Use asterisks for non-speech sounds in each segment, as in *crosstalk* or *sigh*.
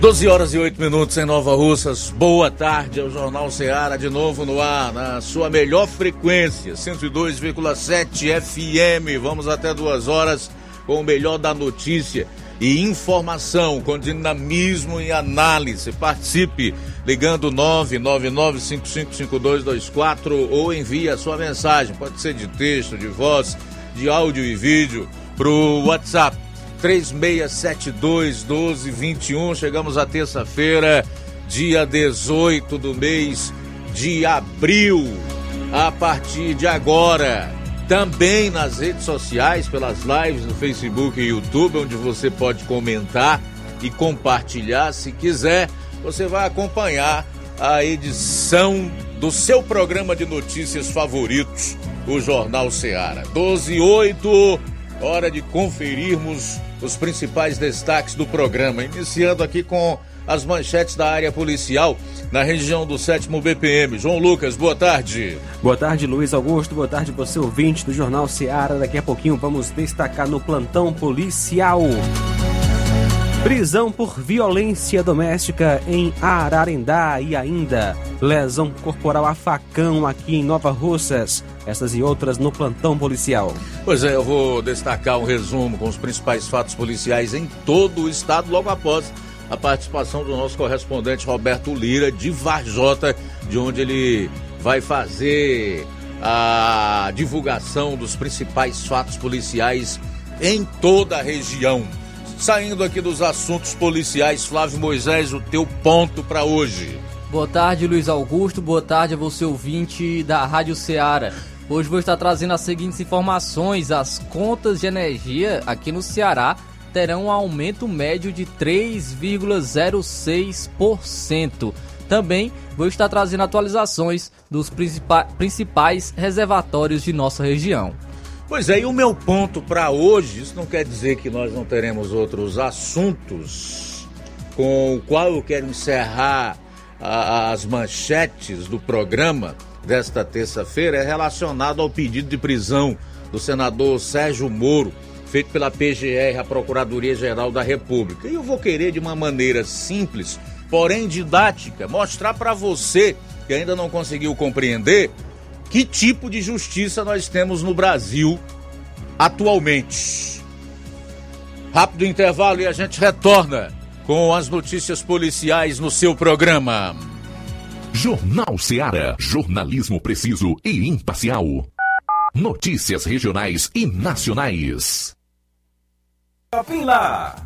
12 horas e 8 minutos em Nova Russas. Boa tarde ao Jornal Ceará de novo no ar, na sua melhor frequência, 102,7 FM. Vamos até duas horas com o melhor da notícia e informação, com dinamismo e análise. Participe ligando 999555224 ou envie a sua mensagem. Pode ser de texto, de voz, de áudio e vídeo para o WhatsApp 3672 1221. Chegamos à terça-feira, dia 18 do mês de abril. A partir de agora, também nas redes sociais, pelas lives no Facebook e YouTube, onde você pode comentar e compartilhar se quiser. Você vai acompanhar a edição do seu programa de notícias favoritos, o Jornal Ceará. 12 e 8, hora de conferirmos os principais destaques do programa, iniciando aqui com as manchetes da área policial na região do 7 BPM. João Lucas, boa tarde. Boa tarde, Luiz Augusto. Boa tarde, você ouvinte do Jornal Seara. Daqui a pouquinho vamos destacar no plantão policial. Prisão por violência doméstica em Ararendá e ainda lesão corporal a facão aqui em Nova Russas. Essas e outras no plantão policial. Pois é, eu vou destacar um resumo com os principais fatos policiais em todo o estado logo após a participação do nosso correspondente Roberto Lira de Varjota, de onde ele vai fazer a divulgação dos principais fatos policiais em toda a região. Saindo aqui dos assuntos policiais, Flávio Moisés, o teu ponto para hoje. Boa tarde, Luiz Augusto. Boa tarde a você, ouvinte da Rádio Ceará. Hoje vou estar trazendo as seguintes informações: as contas de energia aqui no Ceará terão um aumento médio de 3,06%. Também vou estar trazendo atualizações dos principais reservatórios de nossa região. Pois é, e o meu ponto para hoje, isso não quer dizer que nós não teremos outros assuntos com o qual eu quero encerrar a, as manchetes do programa desta terça-feira, é relacionado ao pedido de prisão do senador Sérgio Moro, feito pela PGR, a Procuradoria-Geral da República. E eu vou querer, de uma maneira simples, porém didática, mostrar para você que ainda não conseguiu compreender que tipo de justiça nós temos no Brasil atualmente. Rápido intervalo e a gente retorna com as notícias policiais no seu programa. Jornal Seara. Jornalismo preciso e imparcial. Notícias regionais e nacionais. Shopping Lá.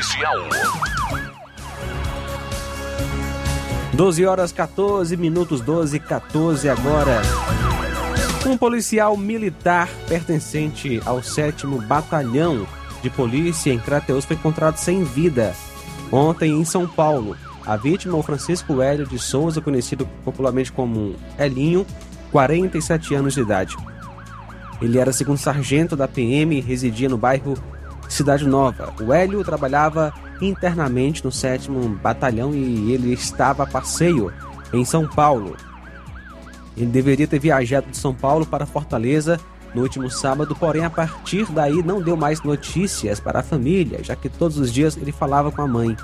policial. 12 horas 14 minutos, 12 e 14 agora. Um policial militar pertencente ao 7 Batalhão de Polícia em Crateus foi encontrado sem vida ontem em São Paulo. A vítima, o Francisco Hélio de Souza, conhecido popularmente como Elinho, 47 anos de idade. Ele era segundo sargento da PM e residia no bairro Cidade Nova. O Hélio trabalhava internamente no 7 Batalhão e ele estava a passeio em São Paulo. Ele deveria ter viajado de São Paulo para Fortaleza no último sábado, porém a partir daí não deu mais notícias para a família, já que todos os dias ele falava com a mãe.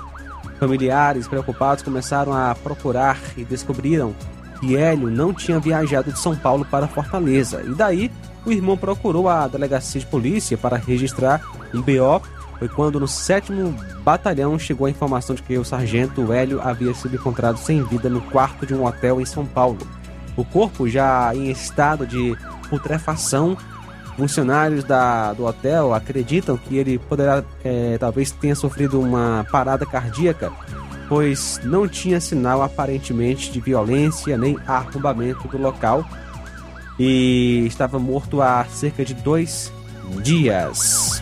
Familiares preocupados começaram a procurar e descobriram que Hélio não tinha viajado de São Paulo para Fortaleza. E daí o irmão procurou a delegacia de polícia para registrar um BO. Foi quando no sétimo batalhão chegou a informação de que o sargento Hélio havia sido encontrado sem vida no quarto de um hotel em São Paulo. O corpo já em estado de putrefação. Funcionários da, do hotel acreditam que ele poderá, é, talvez tenha sofrido uma parada cardíaca, pois não tinha sinal aparentemente de violência nem arrombamento do local e estava morto há cerca de dois dias.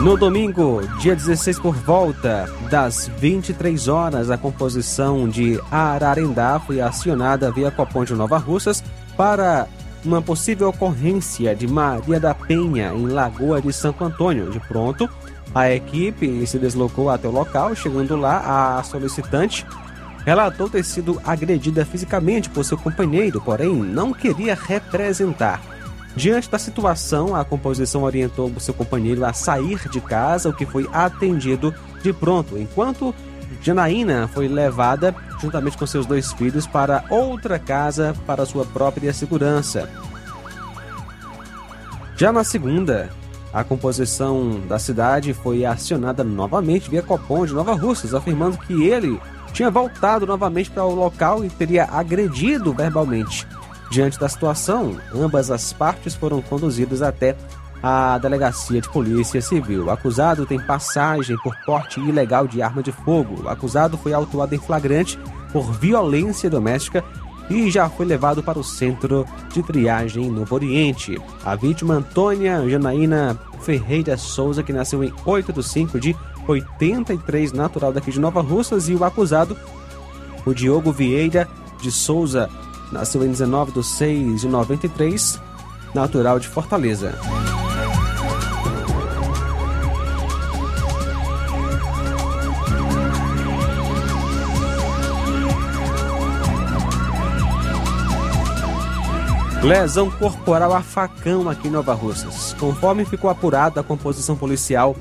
No domingo, dia 16, por volta das 23 horas, a composição de Ararendá foi acionada via Copom de Nova Russas para uma possível ocorrência de Maria da Penha em Lagoa de Santo Antônio. De pronto, a equipe se deslocou até o local, chegando lá, a solicitante relatou ter sido agredida fisicamente por seu companheiro, porém não queria representar. Diante da situação, a composição orientou seu companheiro a sair de casa, o que foi atendido de pronto, enquanto Janaína foi levada, juntamente com seus dois filhos, para outra casa para sua própria segurança. Já na segunda, a composição da cidade foi acionada novamente via Copom de Nova Russas, afirmando que ele tinha voltado novamente para o local e teria agredido verbalmente. Diante da situação, ambas as partes foram conduzidas até a delegacia de polícia civil. O acusado tem passagem por porte ilegal de arma de fogo. O acusado foi autuado em flagrante por violência doméstica e já foi levado para o centro de triagem no Oriente. A vítima Antônia Janaína Ferreira Souza, que nasceu em 8 de 5 de 83, natural daqui de Nova Russas, e o acusado, o Diogo Vieira de Souza, nasceu em 19 de 6 de 93, natural de Fortaleza. Lesão corporal a facão aqui em Nova Russas. Conforme ficou apurado, a composição policial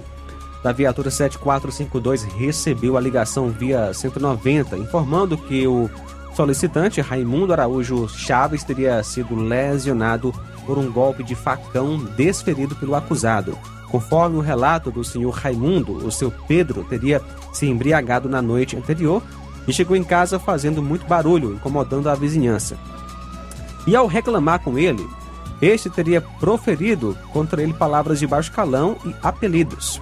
da viatura 7452 recebeu a ligação via 190, informando que o solicitante Raimundo Araújo Chaves teria sido lesionado por um golpe de facão desferido pelo acusado. Conforme o relato do senhor Raimundo, o seu Pedro teria se embriagado na noite anterior e chegou em casa fazendo muito barulho, incomodando a vizinhança. E ao reclamar com ele, este teria proferido contra ele palavras de baixo calão e apelidos.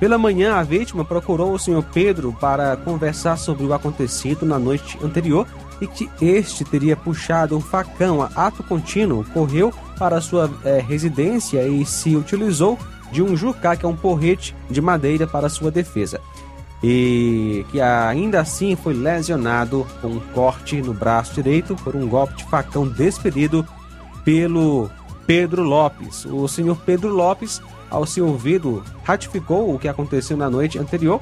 Pela manhã, a vítima procurou o senhor Pedro para conversar sobre o acontecido na noite anterior e que este teria puxado um facão a ato contínuo, correu para sua é, residência e se utilizou de um jucá, que é um porrete de madeira, para sua defesa e que ainda assim foi lesionado com um corte no braço direito por um golpe de facão despedido pelo Pedro Lopes. O senhor Pedro Lopes, ao ser ouvido, ratificou o que aconteceu na noite anterior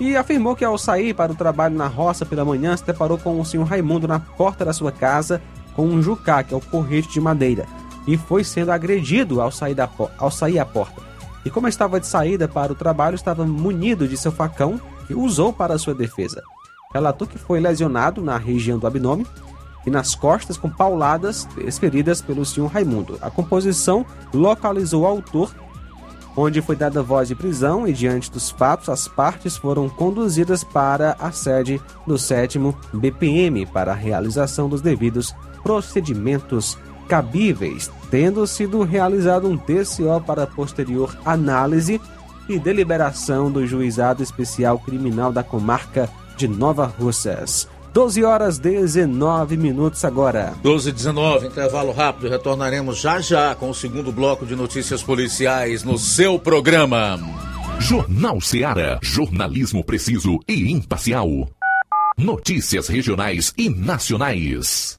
e afirmou que ao sair para o trabalho na roça pela manhã se deparou com o senhor Raimundo na porta da sua casa com um jucá, que é o porrete de madeira, e foi sendo agredido ao sair, da, ao sair à porta e, como estava de saída para o trabalho, estava munido de seu facão que usou para sua defesa. Relatou que foi lesionado na região do abdômen e nas costas com pauladas desferidas pelo senhor Raimundo. A composição localizou o autor, onde foi dada voz de prisão e, diante dos fatos, as partes foram conduzidas para a sede do 7 BPM para a realização dos devidos procedimentos cabíveis, tendo sido realizado um TCO para posterior análise e deliberação do Juizado Especial Criminal da Comarca de Nova Russas. 12 horas 19 minutos agora. 12 e 19, intervalo rápido. Retornaremos já já com o segundo bloco de notícias policiais no seu programa. Jornal Seara. Jornalismo preciso e imparcial. Notícias regionais e nacionais.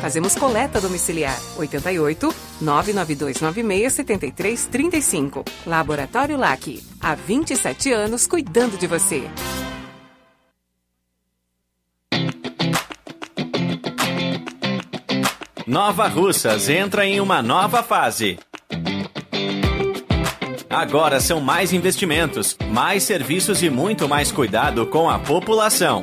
Fazemos coleta domiciliar 88 99296 7335. Laboratório LAC. Há 27 anos cuidando de você. Nova Russas entra em uma nova fase. Agora são mais investimentos, mais serviços e muito mais cuidado com a população.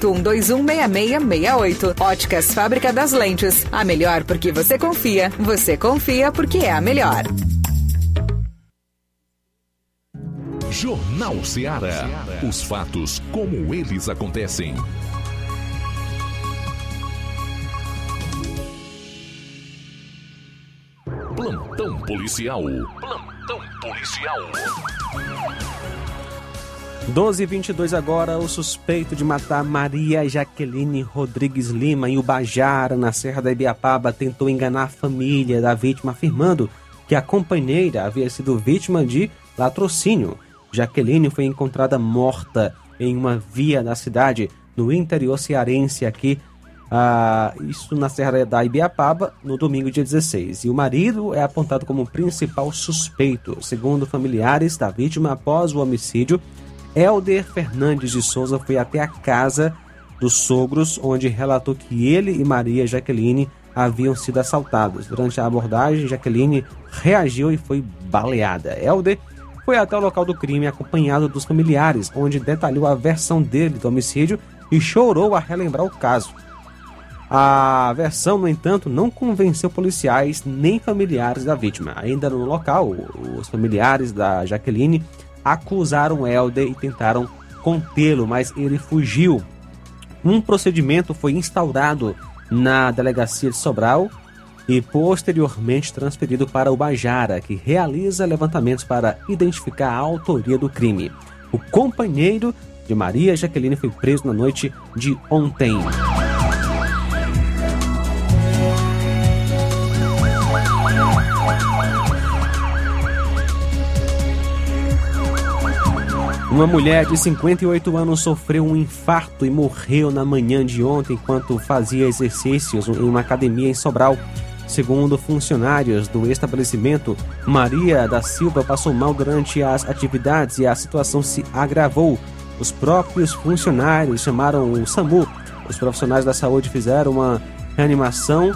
6668. Óticas Fábrica das Lentes. A melhor porque você confia. Você confia porque é a melhor. Jornal Ceará. Os fatos como eles acontecem. Plantão policial. Plantão policial. 12 e 22 agora, o suspeito de matar Maria Jaqueline Rodrigues Lima em Ubajara, na Serra da Ibiapaba, tentou enganar a família da vítima, afirmando que a companheira havia sido vítima de latrocínio. Jaqueline foi encontrada morta em uma via da cidade, no interior cearense, aqui, ah, isso na Serra da Ibiapaba, no domingo, dia 16. E o marido é apontado como principal suspeito. Segundo familiares da vítima, após o homicídio, Helder Fernandes de Souza foi até a casa dos sogros, onde relatou que ele e Maria Jaqueline haviam sido assaltados. Durante a abordagem, Jaqueline reagiu e foi baleada. Helder foi até o local do crime acompanhado dos familiares, onde detalhou a versão dele do homicídio e chorou a relembrar o caso. A versão, no entanto, não convenceu policiais nem familiares da vítima. Ainda no local, os familiares da Jaqueline acusaram Helder e tentaram contê-lo, mas ele fugiu. Um procedimento foi instaurado na delegacia de Sobral e posteriormente transferido para o Bajara, que realiza levantamentos para identificar a autoria do crime. O companheiro de Maria Jaqueline foi preso na noite de ontem. Uma mulher de 58 anos sofreu um infarto e morreu na manhã de ontem enquanto fazia exercícios em uma academia em Sobral. Segundo funcionários do estabelecimento, Maria da Silva passou mal durante as atividades e a situação se agravou. Os próprios funcionários chamaram o SAMU. Os profissionais da saúde fizeram uma reanimação,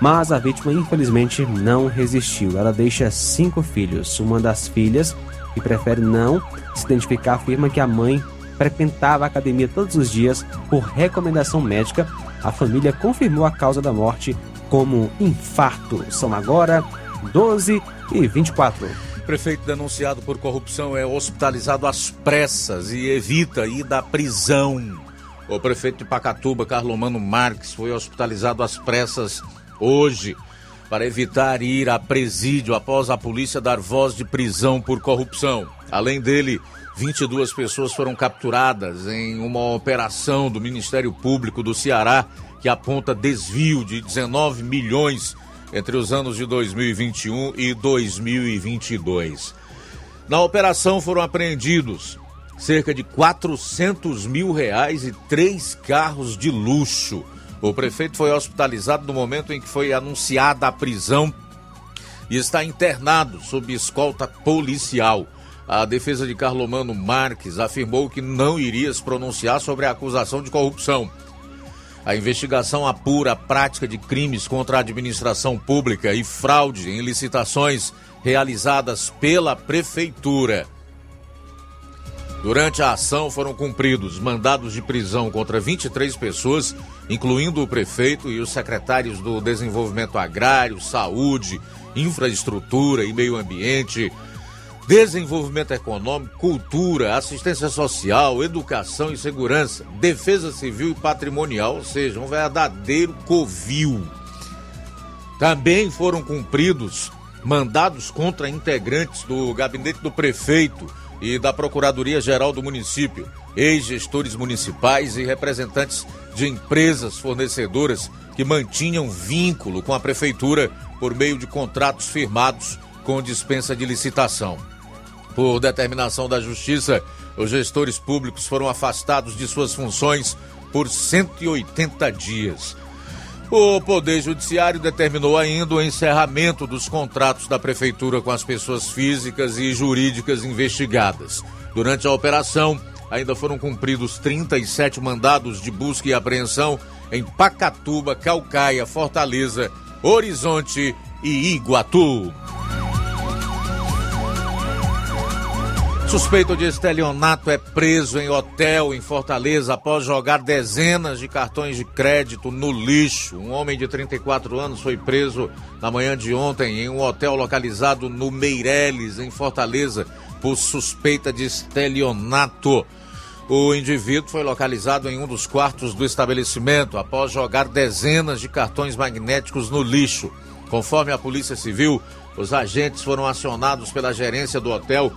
mas a vítima infelizmente não resistiu. Ela deixa cinco filhos. Uma das filhas, que prefere não se identificar, afirma que a mãe frequentava a academia todos os dias por recomendação médica. A família confirmou a causa da morte como infarto. São agora 12 e 24. O prefeito denunciado por corrupção é hospitalizado às pressas e evita ir da prisão. O prefeito de Pacatuba, Carlomano Marques, foi hospitalizado às pressas hoje para evitar ir a presídio após a polícia dar voz de prisão por corrupção. Além dele, 22 pessoas foram capturadas em uma operação do Ministério Público do Ceará que aponta desvio de 19 milhões entre os anos de 2021 e 2022. Na operação foram apreendidos cerca de 400 mil reais e três carros de luxo. O prefeito foi hospitalizado no momento em que foi anunciada a prisão e está internado sob escolta policial. A defesa de Carlomano Marques afirmou que não iria se pronunciar sobre a acusação de corrupção. A investigação apura a prática de crimes contra a administração pública e fraude em licitações realizadas pela Prefeitura. Durante a ação foram cumpridos mandados de prisão contra 23 pessoas, incluindo o prefeito e os secretários do Desenvolvimento Agrário, Saúde, Infraestrutura e Meio Ambiente, Desenvolvimento Econômico, Cultura, Assistência Social, Educação e Segurança, Defesa Civil e Patrimonial, ou seja, um verdadeiro covil. Também foram cumpridos mandados contra integrantes do gabinete do prefeito e da Procuradoria-Geral do município, ex-gestores municipais e representantes de empresas fornecedoras que mantinham vínculo com a prefeitura por meio de contratos firmados com dispensa de licitação. Por determinação da Justiça, os gestores públicos foram afastados de suas funções por 180 dias. O Poder Judiciário determinou ainda o encerramento dos contratos da Prefeitura com as pessoas físicas e jurídicas investigadas. Durante a operação, ainda foram cumpridos 37 mandados de busca e apreensão em Pacatuba, Calcaia, Fortaleza, Horizonte e Iguatu. Suspeito de estelionato é preso em hotel em Fortaleza após jogar dezenas de cartões de crédito no lixo. Um homem de 34 anos foi preso na manhã de ontem em um hotel localizado no Meireles, em Fortaleza, por suspeita de estelionato. O indivíduo foi localizado em um dos quartos do estabelecimento após jogar dezenas de cartões magnéticos no lixo. Conforme a Polícia Civil, os agentes foram acionados pela gerência do hotel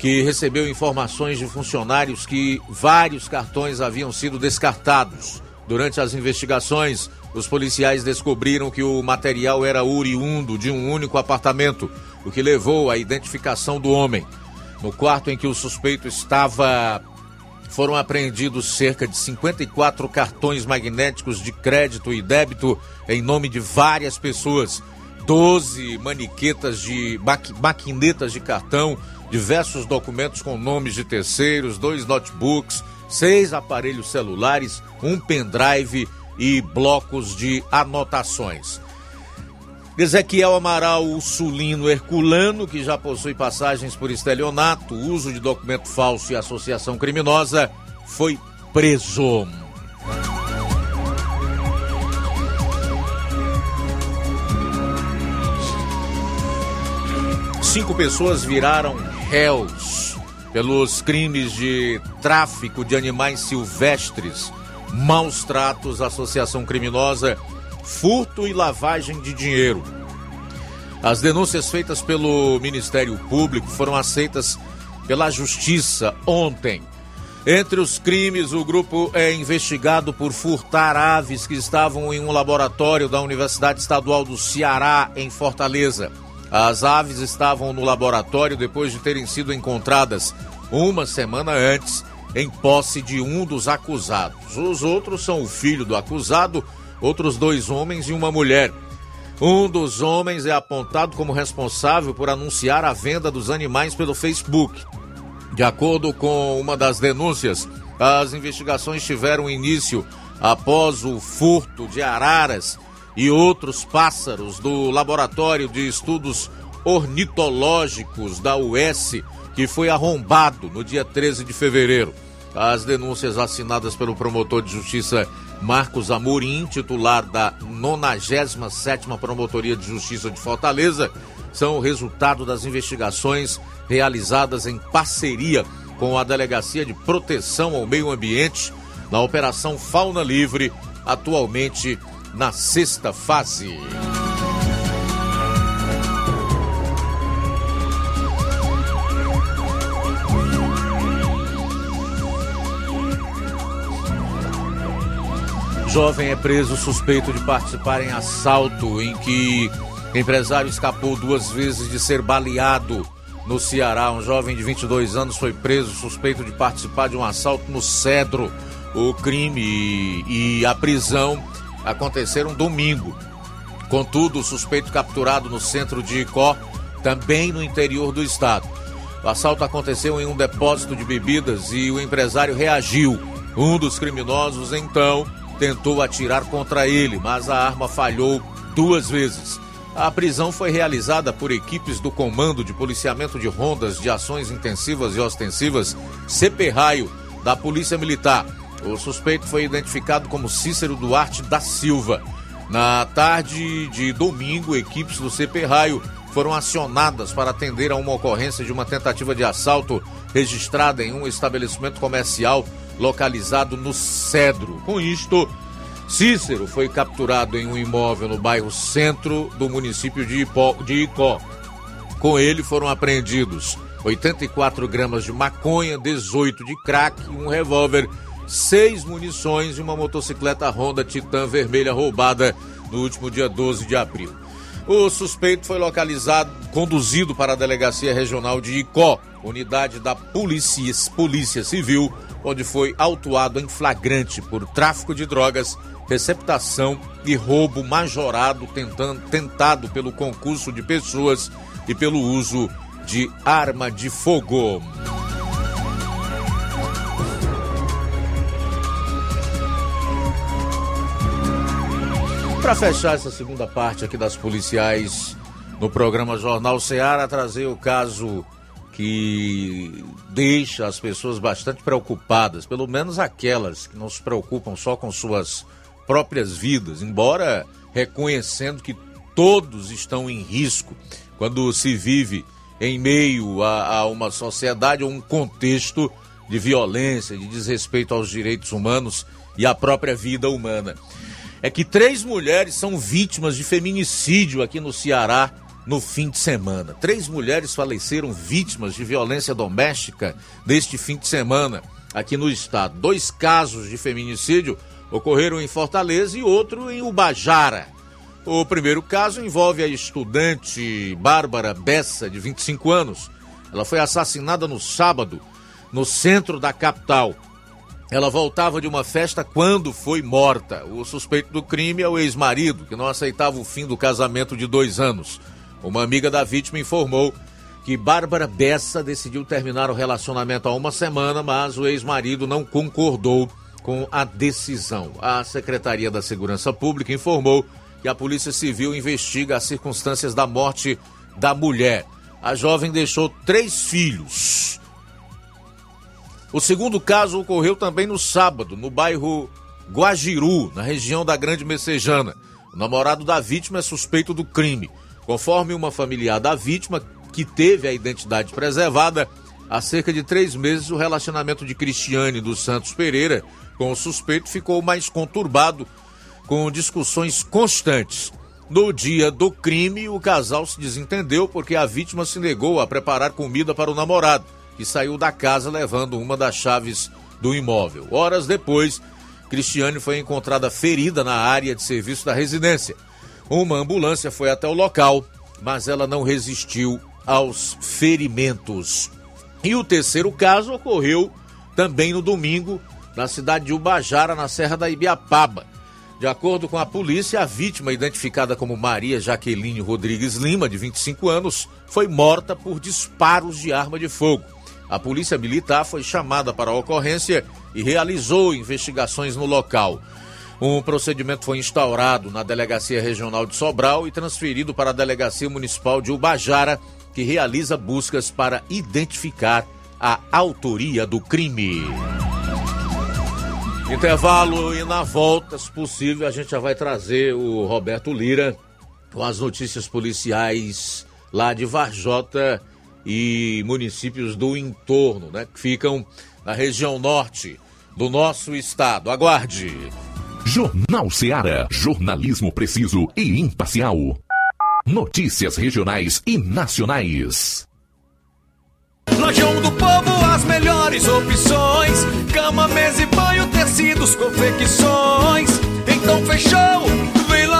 que recebeu informações de funcionários que vários cartões haviam sido descartados. Durante as investigações, os policiais descobriram que o material era oriundo de um único apartamento, o que levou à identificação do homem. No quarto em que o suspeito estava, foram apreendidos cerca de 54 cartões magnéticos de crédito e débito em nome de várias pessoas, 12 maniquetas de maquinetas de cartão, diversos documentos com nomes de terceiros, dois notebooks, seis aparelhos celulares, um pendrive e blocos de anotações. Ezequiel Amaral Sulino Herculano, que já possui passagens por estelionato, uso de documento falso e associação criminosa, foi preso. Cinco pessoas viraram réus pelos crimes de tráfico de animais silvestres, maus tratos, associação criminosa, furto e lavagem de dinheiro. As denúncias feitas pelo Ministério Público foram aceitas pela Justiça ontem. Entre os crimes, o grupo é investigado por furtar aves que estavam em um laboratório da Universidade Estadual do Ceará, em Fortaleza. As aves estavam no laboratório depois de terem sido encontradas uma semana antes em posse de um dos acusados. Os outros são o filho do acusado, outros dois homens e uma mulher. Um dos homens é apontado como responsável por anunciar a venda dos animais pelo Facebook. De acordo com uma das denúncias, as investigações tiveram início após o furto de araras e outros pássaros do Laboratório de Estudos Ornitológicos da US, que foi arrombado no dia 13 de fevereiro. As denúncias assinadas pelo promotor de justiça Marcos Amorim, titular da 97ª Promotoria de Justiça de Fortaleza, são o resultado das investigações realizadas em parceria com a Delegacia de Proteção ao Meio Ambiente na Operação Fauna Livre, atualmente na sexta fase. Jovem é preso suspeito de participar em assalto em que empresário escapou duas vezes de ser baleado no Ceará. Um jovem de 22 anos foi preso suspeito de participar de um assalto no Cedro. O crime e a prisão aconteceram domingo. Contudo, o suspeito capturado no centro de Icó, também no interior do estado. O assalto aconteceu em um depósito de bebidas e o empresário reagiu. Um dos criminosos, então, tentou atirar contra ele, mas a arma falhou duas vezes. A prisão foi realizada por equipes do Comando de Policiamento de Rondas de Ações Intensivas e Ostensivas, CP Raio, da Polícia Militar. O suspeito foi identificado como Cícero Duarte da Silva. Na tarde de domingo, equipes do CP Raio foram acionadas para atender a uma ocorrência de uma tentativa de assalto registrada em um estabelecimento comercial localizado no Cedro. Com isto, Cícero foi capturado em um imóvel no bairro Centro do município de, Ipó, de Icó. Com ele foram apreendidos 84 gramas de maconha, 18 de crack, um revólver seis munições e uma motocicleta Honda Titan vermelha roubada no último dia 12 de abril. O suspeito foi localizado, conduzido para a Delegacia Regional de Icó, unidade da Polícia, Polícia Civil, onde foi autuado em flagrante por tráfico de drogas, receptação e roubo majorado tentando, tentado pelo concurso de pessoas e pelo uso de arma de fogo. Para fechar essa segunda parte aqui das policiais no programa Jornal Ceará, trazer o caso que deixa as pessoas bastante preocupadas, pelo menos aquelas que não se preocupam só com suas próprias vidas, embora reconhecendo que todos estão em risco quando se vive em meio a, a uma sociedade ou um contexto de violência, de desrespeito aos direitos humanos e à própria vida humana. É que três mulheres são vítimas de feminicídio aqui no Ceará no fim de semana. Três mulheres faleceram vítimas de violência doméstica neste fim de semana aqui no estado. Dois casos de feminicídio ocorreram em Fortaleza e outro em Ubajara. O primeiro caso envolve a estudante Bárbara Bessa, de 25 anos. Ela foi assassinada no sábado, no centro da capital. Ela voltava de uma festa quando foi morta. O suspeito do crime é o ex-marido, que não aceitava o fim do casamento de dois anos. Uma amiga da vítima informou que Bárbara Bessa decidiu terminar o relacionamento há uma semana, mas o ex-marido não concordou com a decisão. A Secretaria da Segurança Pública informou que a Polícia Civil investiga as circunstâncias da morte da mulher. A jovem deixou três filhos. O segundo caso ocorreu também no sábado, no bairro Guajiru, na região da Grande Messejana. O namorado da vítima é suspeito do crime. Conforme uma familiar da vítima, que teve a identidade preservada, há cerca de três meses o relacionamento de Cristiane dos Santos Pereira com o suspeito ficou mais conturbado com discussões constantes. No dia do crime, o casal se desentendeu porque a vítima se negou a preparar comida para o namorado, que saiu da casa levando uma das chaves do imóvel. Horas depois, Cristiane foi encontrada ferida na área de serviço da residência. Uma ambulância foi até o local, mas ela não resistiu aos ferimentos. E o terceiro caso ocorreu também no domingo, na cidade de Ubajara, na Serra da Ibiapaba. De acordo com a polícia, a vítima, identificada como Maria Jaqueline Rodrigues Lima, de 25 anos, foi morta por disparos de arma de fogo. A polícia militar foi chamada para a ocorrência e realizou investigações no local. Um procedimento foi instaurado na Delegacia Regional de Sobral e transferido para a Delegacia Municipal de Ubajara, que realiza buscas para identificar a autoria do crime. Intervalo e na volta, se possível, a gente já vai trazer o Roberto Lira com as notícias policiais lá de Varjota e municípios do entorno, né? Que ficam na região norte do nosso estado. Aguarde. Jornal Seara. Jornalismo preciso e imparcial. Notícias regionais e nacionais. Lojão do Povo, as melhores opções: cama, mesa e banho, tecidos, confecções. Então fechou, vem logo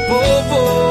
Povo.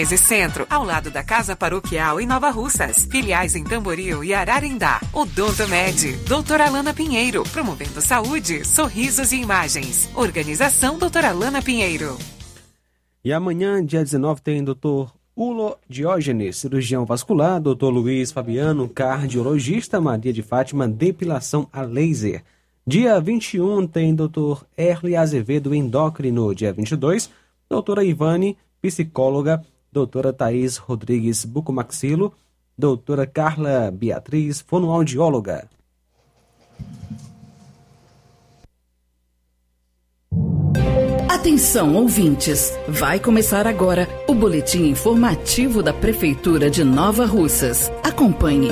1213 Centro, ao lado da Casa Paroquial em Nova Russas. Filiais em Tamboril e Ararindá. Odonto Med, doutora Alana Pinheiro, promovendo saúde, sorrisos e imagens. Organização doutora Alana Pinheiro. E amanhã, dia 19, tem doutor Ulo Diógenes, cirurgião vascular, Dr. Luiz Fabiano, cardiologista, Maria de Fátima, depilação a laser. Dia 21 tem Dr. Erle Azevedo, endócrino. Dia 22, doutora Ivane, psicóloga, doutora Thaís Rodrigues Bucomaxilo, doutora Carla Beatriz, fonoaudióloga. Atenção, ouvintes! Vai começar agora o boletim informativo da Prefeitura de Nova Russas. Acompanhe.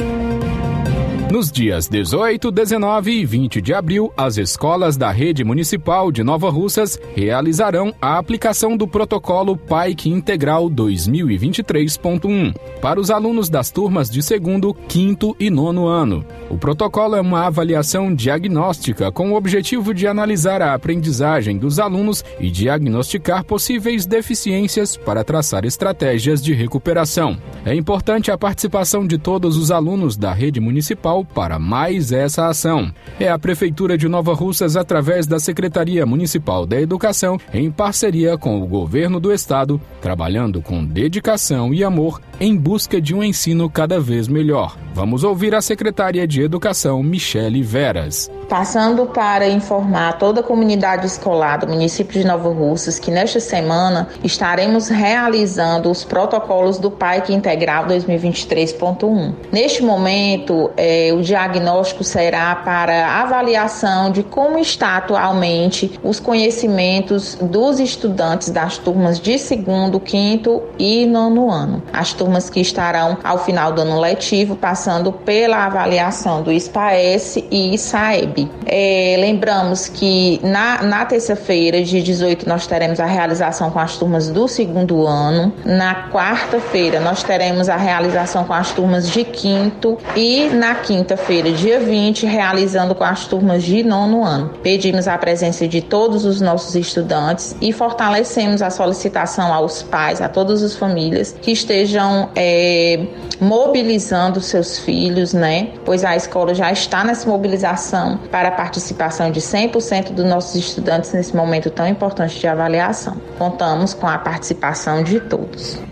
Nos dias 18, 19 e 20 de abril, as escolas da rede municipal de Nova Russas realizarão a aplicação do protocolo PAIC Integral 2023.1 para os alunos das turmas de segundo, quinto e nono ano. O protocolo é uma avaliação diagnóstica com o objetivo de analisar a aprendizagem dos alunos e diagnosticar possíveis deficiências para traçar estratégias de recuperação. É importante a participação de todos os alunos da rede municipal para mais essa ação. É a Prefeitura de Nova Russas, através da Secretaria Municipal da Educação, em parceria com o Governo do Estado, trabalhando com dedicação e amor em busca de um ensino cada vez melhor. Vamos ouvir a secretária de Educação, Michele Veras. Passando para informar toda a comunidade escolar do município de Nova Russas que nesta semana estaremos realizando os protocolos do PAIC Integral 2023.1. Neste momento, é, o diagnóstico será para avaliação de como está atualmente os conhecimentos dos estudantes das turmas de segundo, quinto e nono ano. As turmas que estarão ao final do ano letivo passando pela avaliação do SPAES e SAEB. É, lembramos que na, na terça-feira, dia 18, nós teremos a realização com as turmas do segundo ano. Na quarta-feira, nós teremos a realização com as turmas de quinto e na quinta-feira, dia 20, realizando com as turmas de nono ano. Pedimos a presença de todos os nossos estudantes e fortalecemos a solicitação aos pais, a todas as famílias que estejam é, mobilizando seus filhos, né? Pois a escola já está nessa mobilização para a participação de 100% dos nossos estudantes nesse momento tão importante de avaliação. Contamos com a participação de todos.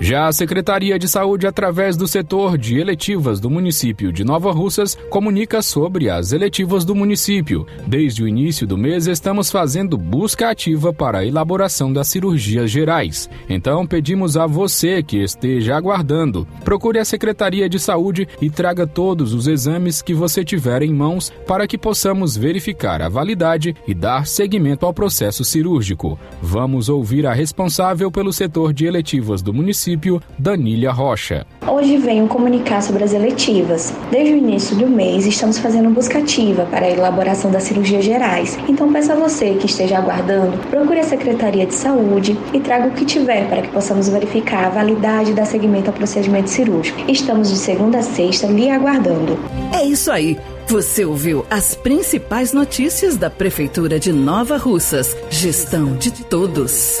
Já a Secretaria de Saúde, através do setor de eletivas do município de Nova Russas, comunica sobre as eletivas do município. Desde o início do mês, estamos fazendo busca ativa para a elaboração das cirurgias gerais. Então, pedimos a você que esteja aguardando, procure a Secretaria de Saúde e traga todos os exames que você tiver em mãos para que possamos verificar a validade e dar seguimento ao processo cirúrgico. Vamos ouvir a responsável pelo setor de eletivas do município município, Danília Rocha. Hoje venho comunicar sobre as eletivas. Desde o início do mês, estamos fazendo busca ativa para a elaboração das cirurgias gerais. Então, peço a você que esteja aguardando, procure a Secretaria de Saúde e traga o que tiver para que possamos verificar a validade da segmento ao procedimento cirúrgico. Estamos de segunda a sexta lhe aguardando. É isso aí. Você ouviu as principais notícias da Prefeitura de Nova Russas. Gestão de todos.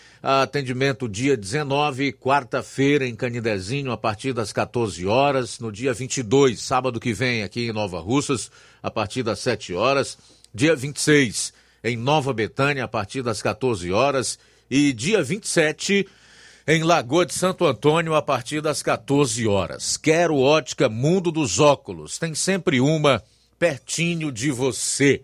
Atendimento dia 19, quarta-feira, em Canidezinho, a partir das 14 horas. No dia 22, sábado que vem, aqui em Nova Russas, a partir das 7 horas. Dia 26, em Nova Betânia, a partir das 14 horas. E dia 27, em Lagoa de Santo Antônio, a partir das 14 horas. Quero ótica Mundo dos Óculos. Tem sempre uma pertinho de você.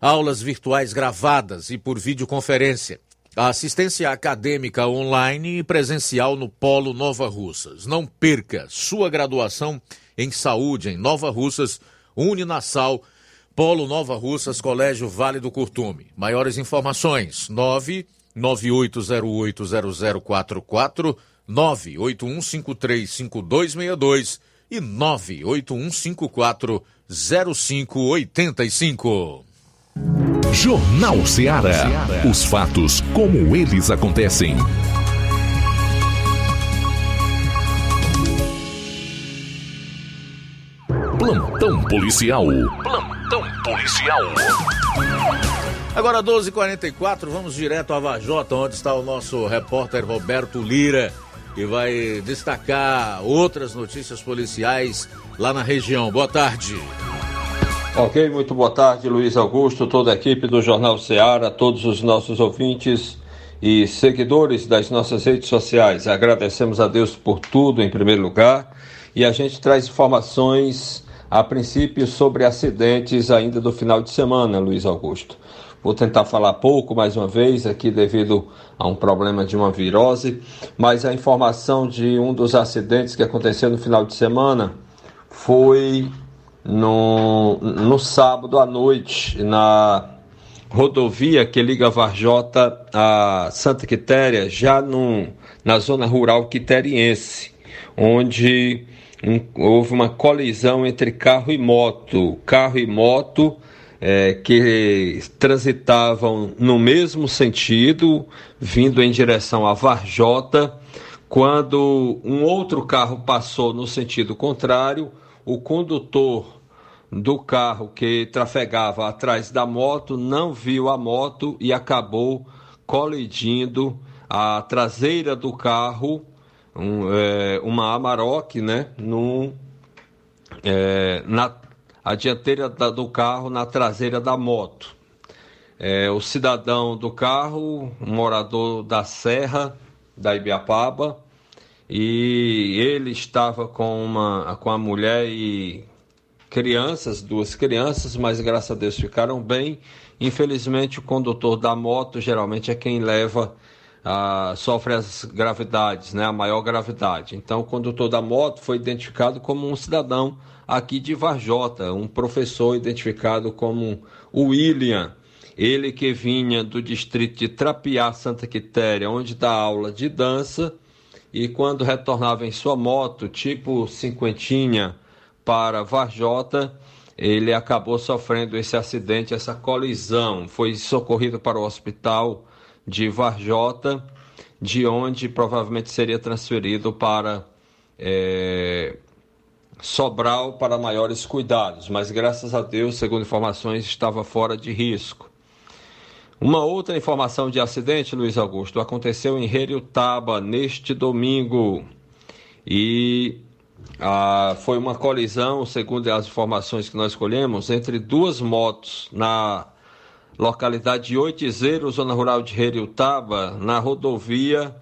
Aulas virtuais gravadas e por videoconferência. Assistência acadêmica online e presencial no Polo Nova Russas. Não perca sua graduação em saúde em Nova Russas, Uninasal, Polo Nova Russas, Colégio Vale do Curtume. Maiores informações: 998080044, 981535262 e 981540585. Jornal Ceará. Os fatos como eles acontecem. Plantão policial. Plantão policial. Agora 12h44, vamos direto a Vajota, onde está o nosso repórter Roberto Lira, que vai destacar outras notícias policiais lá na região. Boa tarde. Ok, muito boa tarde, Luiz Augusto, toda a equipe do Jornal Ceará, todos os nossos ouvintes e seguidores das nossas redes sociais. Agradecemos a Deus por tudo, em primeiro lugar, e a gente traz informações, a princípio, sobre acidentes ainda do final de semana, Luiz Augusto. Vou tentar falar pouco mais uma vez aqui devido a um problema de uma virose, mas a informação de um dos acidentes que aconteceu no final de semana foi no, no sábado à noite, na rodovia que liga Varjota a Santa Quitéria, já no, na zona rural quiteriense, onde um, houve uma colisão entre carro e moto. Carro e moto é, que transitavam no mesmo sentido, vindo em direção a Varjota, quando um outro carro passou no sentido contrário, o condutor do carro que trafegava atrás da moto não viu a moto e acabou colidindo a traseira do carro, um, é, uma Amarok, né, no, é, na a dianteira da, do carro na traseira da moto. É, o cidadão do carro, um morador da Serra da Ibiapaba, e ele estava com uma com a mulher e crianças, duas crianças, mas graças a Deus ficaram bem. Infelizmente, o condutor da moto geralmente é quem leva, ah, sofre as gravidades, né, a maior gravidade. Então, o condutor da moto foi identificado como um cidadão aqui de Varjota, um professor identificado como William. Ele que vinha do distrito de Trapiá, Santa Quitéria, onde dá aula de dança, e quando retornava em sua moto, tipo cinquentinha, para Varjota, ele acabou sofrendo esse acidente, essa colisão. Foi socorrido para o hospital de Varjota, de onde provavelmente seria transferido para é, Sobral para maiores cuidados, mas graças a Deus, segundo informações, estava fora de risco. Uma outra informação de acidente, Luiz Augusto, aconteceu em Heriutaba neste domingo e ah, foi uma colisão, segundo as informações que nós colhemos, entre duas motos na localidade de Oitizeiro, zona rural de Heriutaba, na rodovia,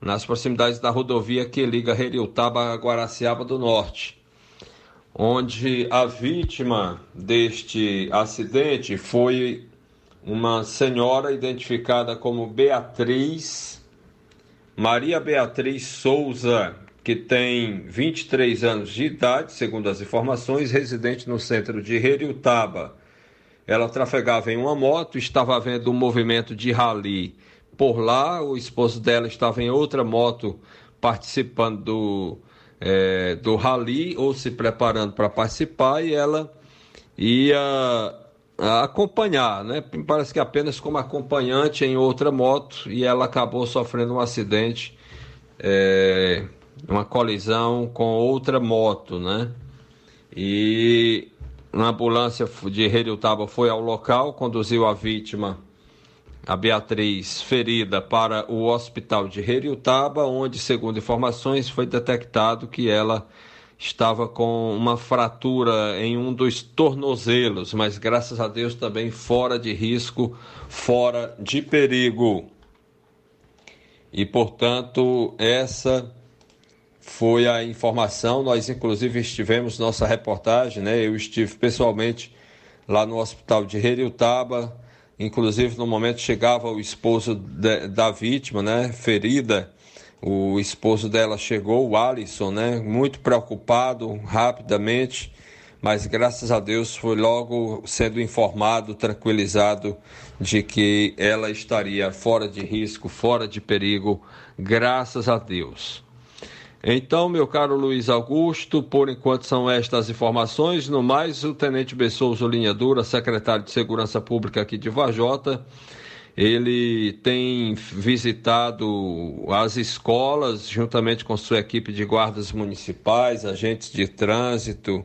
nas proximidades da rodovia que liga Heriutaba a Guaraciaba do Norte, onde a vítima deste acidente foi uma senhora identificada como Beatriz Maria Beatriz Souza que tem 23 anos de idade, segundo as informações, residente no centro de Heriutaba. Ela trafegava em uma moto, estava havendo um movimento de rally por lá, o esposo dela estava em outra moto participando do, é, do rally ou se preparando para participar e ela ia acompanhar, né? Parece que apenas como acompanhante em outra moto e ela acabou sofrendo um acidente. É, uma colisão com outra moto, né? E uma ambulância de Redutaba foi ao local, conduziu a vítima, a Beatriz, ferida, para o hospital de Redutaba, onde, segundo informações, foi detectado que ela estava com uma fratura em um dos tornozelos, mas graças a Deus também fora de risco, fora de perigo. E portanto, essa foi a informação. Nós, inclusive, estivemos nossa reportagem, né? Eu estive pessoalmente lá no hospital de Heriutaba. Inclusive, no momento chegava o esposo de, da vítima, né? Ferida o esposo dela chegou, o Alisson, né? Muito preocupado, rapidamente, mas graças a Deus foi logo sendo informado, tranquilizado de que ela estaria fora de risco, fora de perigo, graças a Deus. Então, meu caro Luiz Augusto, por enquanto são estas informações. No mais, o Tenente Bessouza Linha Dura, secretário de Segurança Pública aqui de Vajota, ele tem visitado as escolas, juntamente com sua equipe de guardas municipais, agentes de trânsito,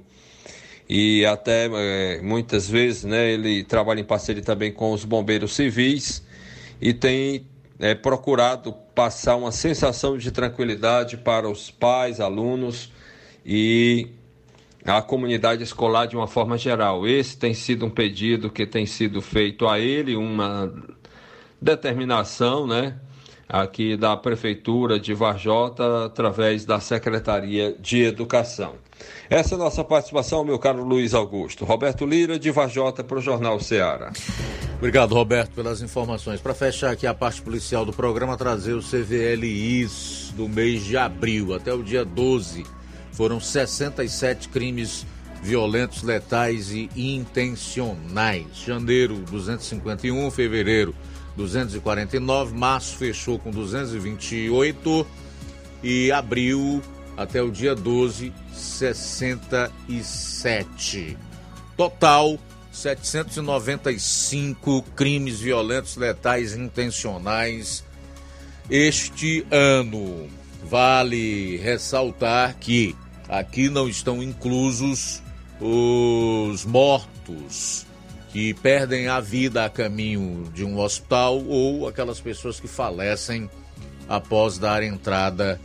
e até é, muitas vezes né, ele trabalha em parceria também com os bombeiros civis e tem é, procurado passar uma sensação de tranquilidade para os pais, alunos e a comunidade escolar de uma forma geral. Esse tem sido um pedido que tem sido feito a ele, uma determinação, né, aqui da Prefeitura de Varjota, através da Secretaria de Educação. Essa é a nossa participação, meu caro Luiz Augusto. Roberto Lira, de Varjota, para o Jornal Ceará. Obrigado, Roberto, pelas informações. Para fechar aqui a parte policial do programa, trazer o CVLIs do mês de abril até o dia 12. Foram 67 crimes violentos, letais e intencionais. Janeiro, 251, fevereiro, 249, março fechou com 228 e abril até o dia 12, 67. Total 795 crimes violentos, letais intencionais este ano. Vale ressaltar que aqui não estão inclusos os mortos que perdem a vida a caminho de um hospital ou aquelas pessoas que falecem após dar entrada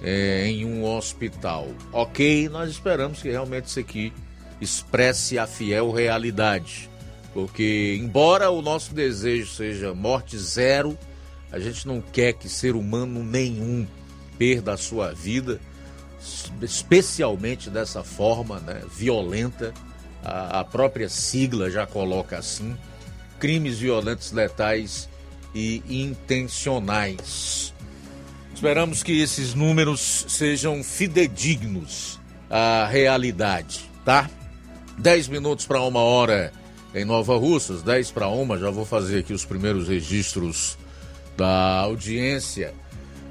é, em um hospital. Ok, nós esperamos que realmente isso aqui expresse a fiel realidade. Porque, embora o nosso desejo seja morte zero, a gente não quer que ser humano nenhum perda a sua vida, especialmente dessa forma né, violenta a, a própria sigla já coloca assim: crimes violentos, letais e intencionais. Esperamos que esses números sejam fidedignos à realidade, tá? 10 minutos para uma hora em Nova Russas, 10 para uma, já vou fazer aqui os primeiros registros da audiência.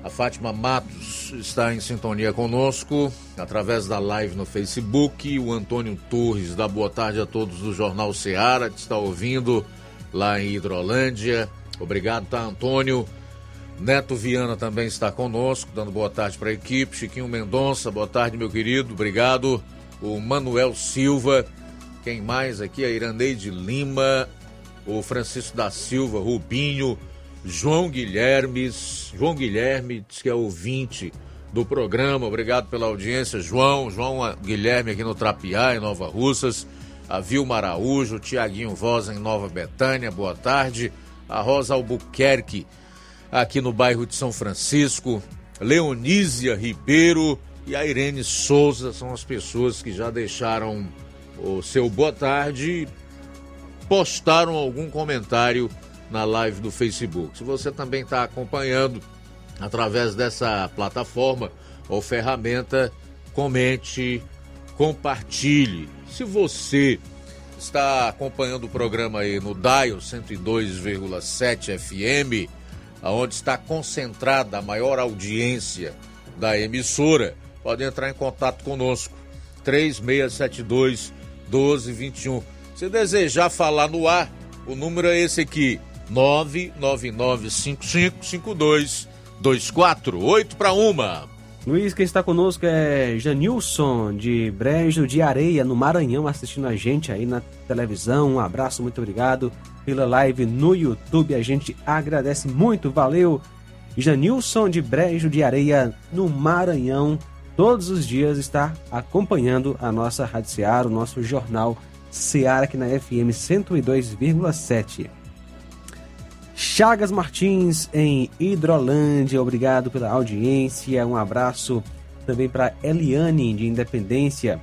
A Fátima Matos está em sintonia conosco através da live no Facebook. O Antônio Torres dá boa tarde a todos do Jornal Seara, que está ouvindo lá em Hidrolândia. Obrigado, tá, Antônio? Neto Viana também está conosco, dando boa tarde para a equipe. Chiquinho Mendonça, boa tarde, meu querido, obrigado. O Manuel Silva, quem mais aqui? A Iraneide Lima, o Francisco da Silva, Rubinho. João Guilherme, João Guilherme, que é ouvinte do programa. Obrigado pela audiência, João. João Guilherme aqui no Trapiá, em Nova Russas. A Vilma Araújo, Tiaguinho Voz em Nova Betânia, boa tarde. A Rosa Albuquerque, aqui no bairro de São Francisco. Leonísia Ribeiro e a Irene Souza são as pessoas que já deixaram o seu boa tarde, postaram algum comentário na live do Facebook. Se você também está acompanhando através dessa plataforma ou ferramenta, comente, compartilhe. Se você está acompanhando o programa aí no Dial 102,7 FM, aonde está concentrada a maior audiência da emissora, pode entrar em contato conosco. 3672 1221. Se desejar falar no ar, o número é esse aqui: 999555224. 8 para uma. Luiz, quem está conosco é Janilson, de Brejo de Areia, no Maranhão, assistindo a gente aí na televisão. Um abraço, muito obrigado pela live no YouTube. A gente agradece muito, valeu. Janilson de Brejo de Areia, no Maranhão, todos os dias estar acompanhando a nossa Rádio Seara, o nosso jornal Seara aqui na FM 102,7. Chagas Martins em Hidrolândia, obrigado pela audiência. Um abraço também para Eliane de Independência.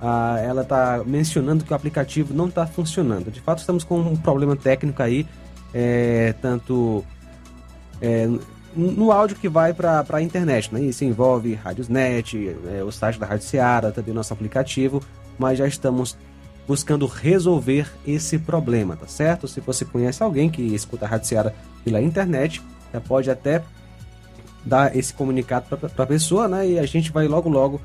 Ah, ela está mencionando que o aplicativo não está funcionando. De fato, estamos com um problema técnico aí, é, tanto é, no áudio que vai para a internet. Né? Isso envolve Rádiosnet, é, o site da Rádio Seara, também nosso aplicativo, mas já estamos buscando resolver esse problema, tá certo? Se você conhece alguém que escuta a Rádio Seara pela internet, já pode até dar esse comunicado para a pessoa, né? E a gente vai logo logo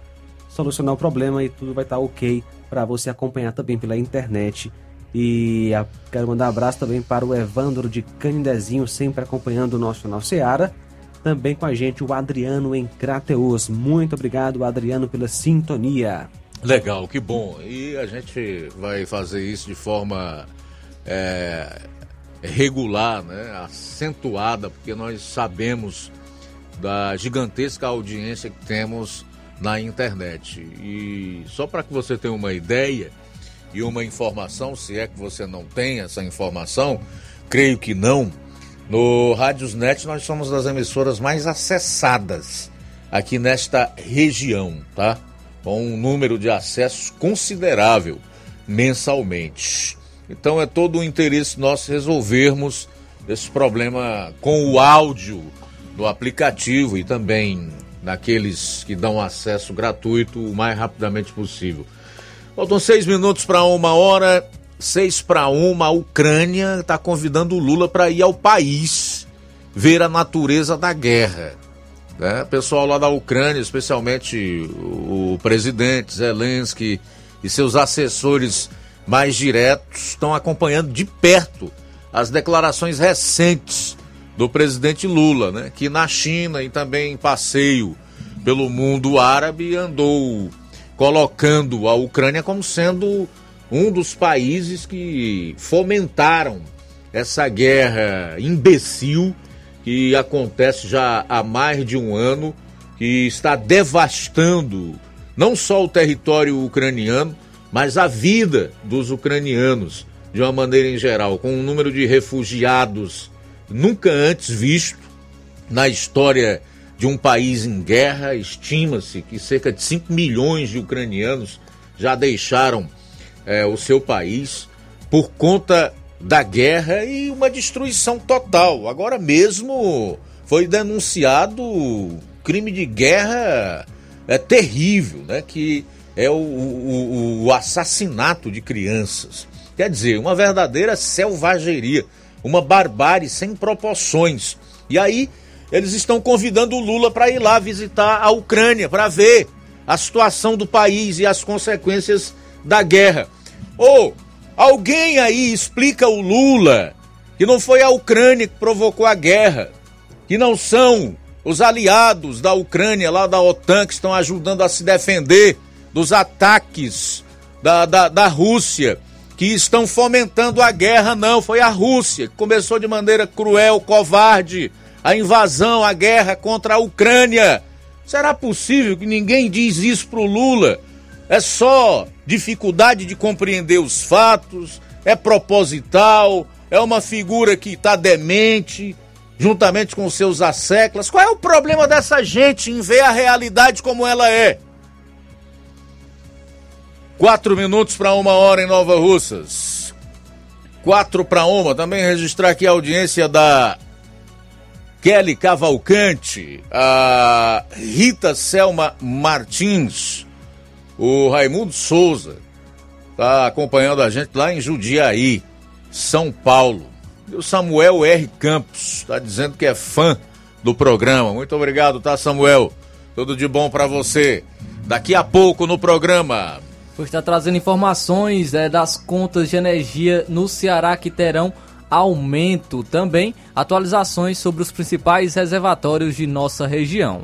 solucionar o problema e tudo vai estar tá ok para você acompanhar também pela internet. E quero mandar um abraço também para o Evandro de Canindezinho, sempre acompanhando o nosso canal Seara. Também com a gente o Adriano em Crateus. Muito obrigado, Adriano, pela sintonia. Legal, que bom. E a gente vai fazer isso de forma é, regular, né? acentuada, porque nós sabemos da gigantesca audiência que temos na internet. E só para que você tenha uma ideia e uma informação, se é que você não tem essa informação, creio que não. No Rádiosnet nós somos das emissoras mais acessadas aqui nesta região, tá? Com um número de acessos considerável mensalmente. Então é todo o interesse nosso resolvermos esse problema com o áudio do aplicativo e também naqueles que dão acesso gratuito o mais rapidamente possível. Faltam seis minutos para uma hora, seis para uma. A Ucrânia está convidando o Lula para ir ao país ver a natureza da guerra. Né? Pessoal lá da Ucrânia, especialmente o presidente Zelensky e seus assessores mais diretos, estão acompanhando de perto as declarações recentes do presidente Lula, né, que na China e também em passeio pelo mundo árabe andou colocando a Ucrânia como sendo um dos países que fomentaram essa guerra imbecil que acontece já há mais de um ano, que está devastando não só o território ucraniano, mas a vida dos ucranianos de uma maneira em geral, com um número de refugiados nunca antes visto na história de um país em guerra. Estima-se que cerca de 5 milhões de ucranianos já deixaram é, o seu país por conta da guerra e uma destruição total. Agora mesmo foi denunciado crime de guerra é terrível, né? Que é o, o, o assassinato de crianças. Quer dizer, uma verdadeira selvageria uma barbárie sem proporções. E aí eles estão convidando o Lula para ir lá visitar a Ucrânia para ver a situação do país e as consequências da guerra. Ou alguém aí explica o Lula que não foi a Ucrânia que provocou a guerra, que não são os aliados da Ucrânia lá da OTAN que estão ajudando a se defender dos ataques da, da, da Rússia que estão fomentando a guerra, não. Foi a Rússia que começou de maneira cruel, covarde, a invasão, a guerra contra a Ucrânia. Será possível que ninguém diz isso pro Lula? É só dificuldade de compreender os fatos, é proposital, é uma figura que está demente, juntamente com seus asseclas. Qual é o problema dessa gente em ver a realidade como ela é? Quatro minutos para uma hora em Nova Russas. Quatro para uma. Também registrar aqui a audiência da Kelly Cavalcante, a Rita Selma Martins, o Raimundo Souza, tá acompanhando a gente lá em Judiaí, São Paulo. E o Samuel R. Campos, está dizendo que é fã do programa. Muito obrigado, tá, Samuel? Tudo de bom para você. Daqui a pouco no programa por estar trazendo informações é, das contas de energia no Ceará que terão aumento. Também atualizações sobre os principais reservatórios de nossa região.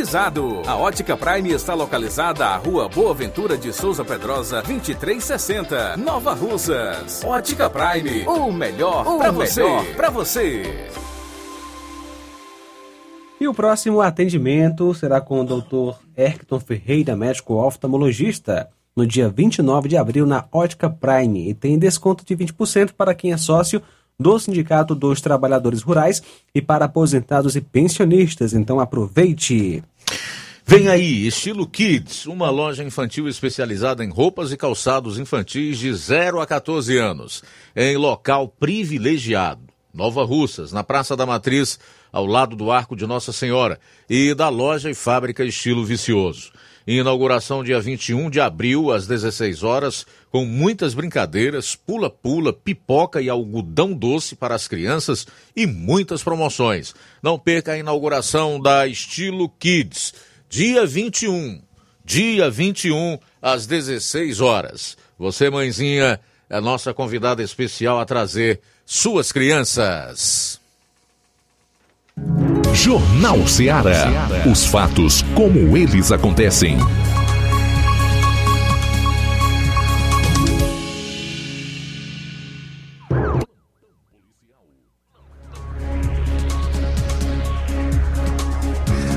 A Ótica Prime está localizada à Rua Boa Ventura de Souza Pedrosa, 2360, Nova Russas. Ótica Prime, o melhor para você. Para você. E o próximo atendimento será com o Dr. Erkton Ferreira, médico oftalmologista, no dia 29 de abril na Ótica Prime. E tem desconto de 20% para quem é sócio do Sindicato dos Trabalhadores Rurais e para aposentados e pensionistas. Então aproveite! Vem aí, Estilo Kids, uma loja infantil especializada em roupas e calçados infantis de 0 a 14 anos, em local privilegiado. Nova Russas, na Praça da Matriz, ao lado do Arco de Nossa Senhora, e da loja e fábrica Estilo Vicioso. Inauguração dia 21 de abril, às 16 horas, com muitas brincadeiras, pula-pula, pipoca e algodão doce para as crianças e muitas promoções. Não perca a inauguração da Estilo Kids, dia 21. Dia 21, às 16 horas. Você, mãezinha, é a nossa convidada especial a trazer suas crianças. Jornal Ceará. Os fatos como eles acontecem.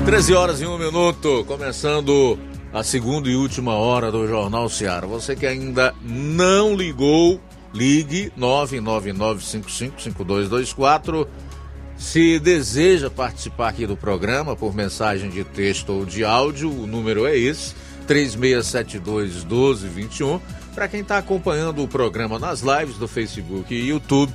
Treze horas e um minuto, começando a segunda e última hora do Jornal Ceará. Você que ainda não ligou, ligue 999555224. Se deseja participar aqui do programa por mensagem de texto ou de áudio, o número é esse, 3672 1221. Para quem está acompanhando o programa nas lives do Facebook e YouTube,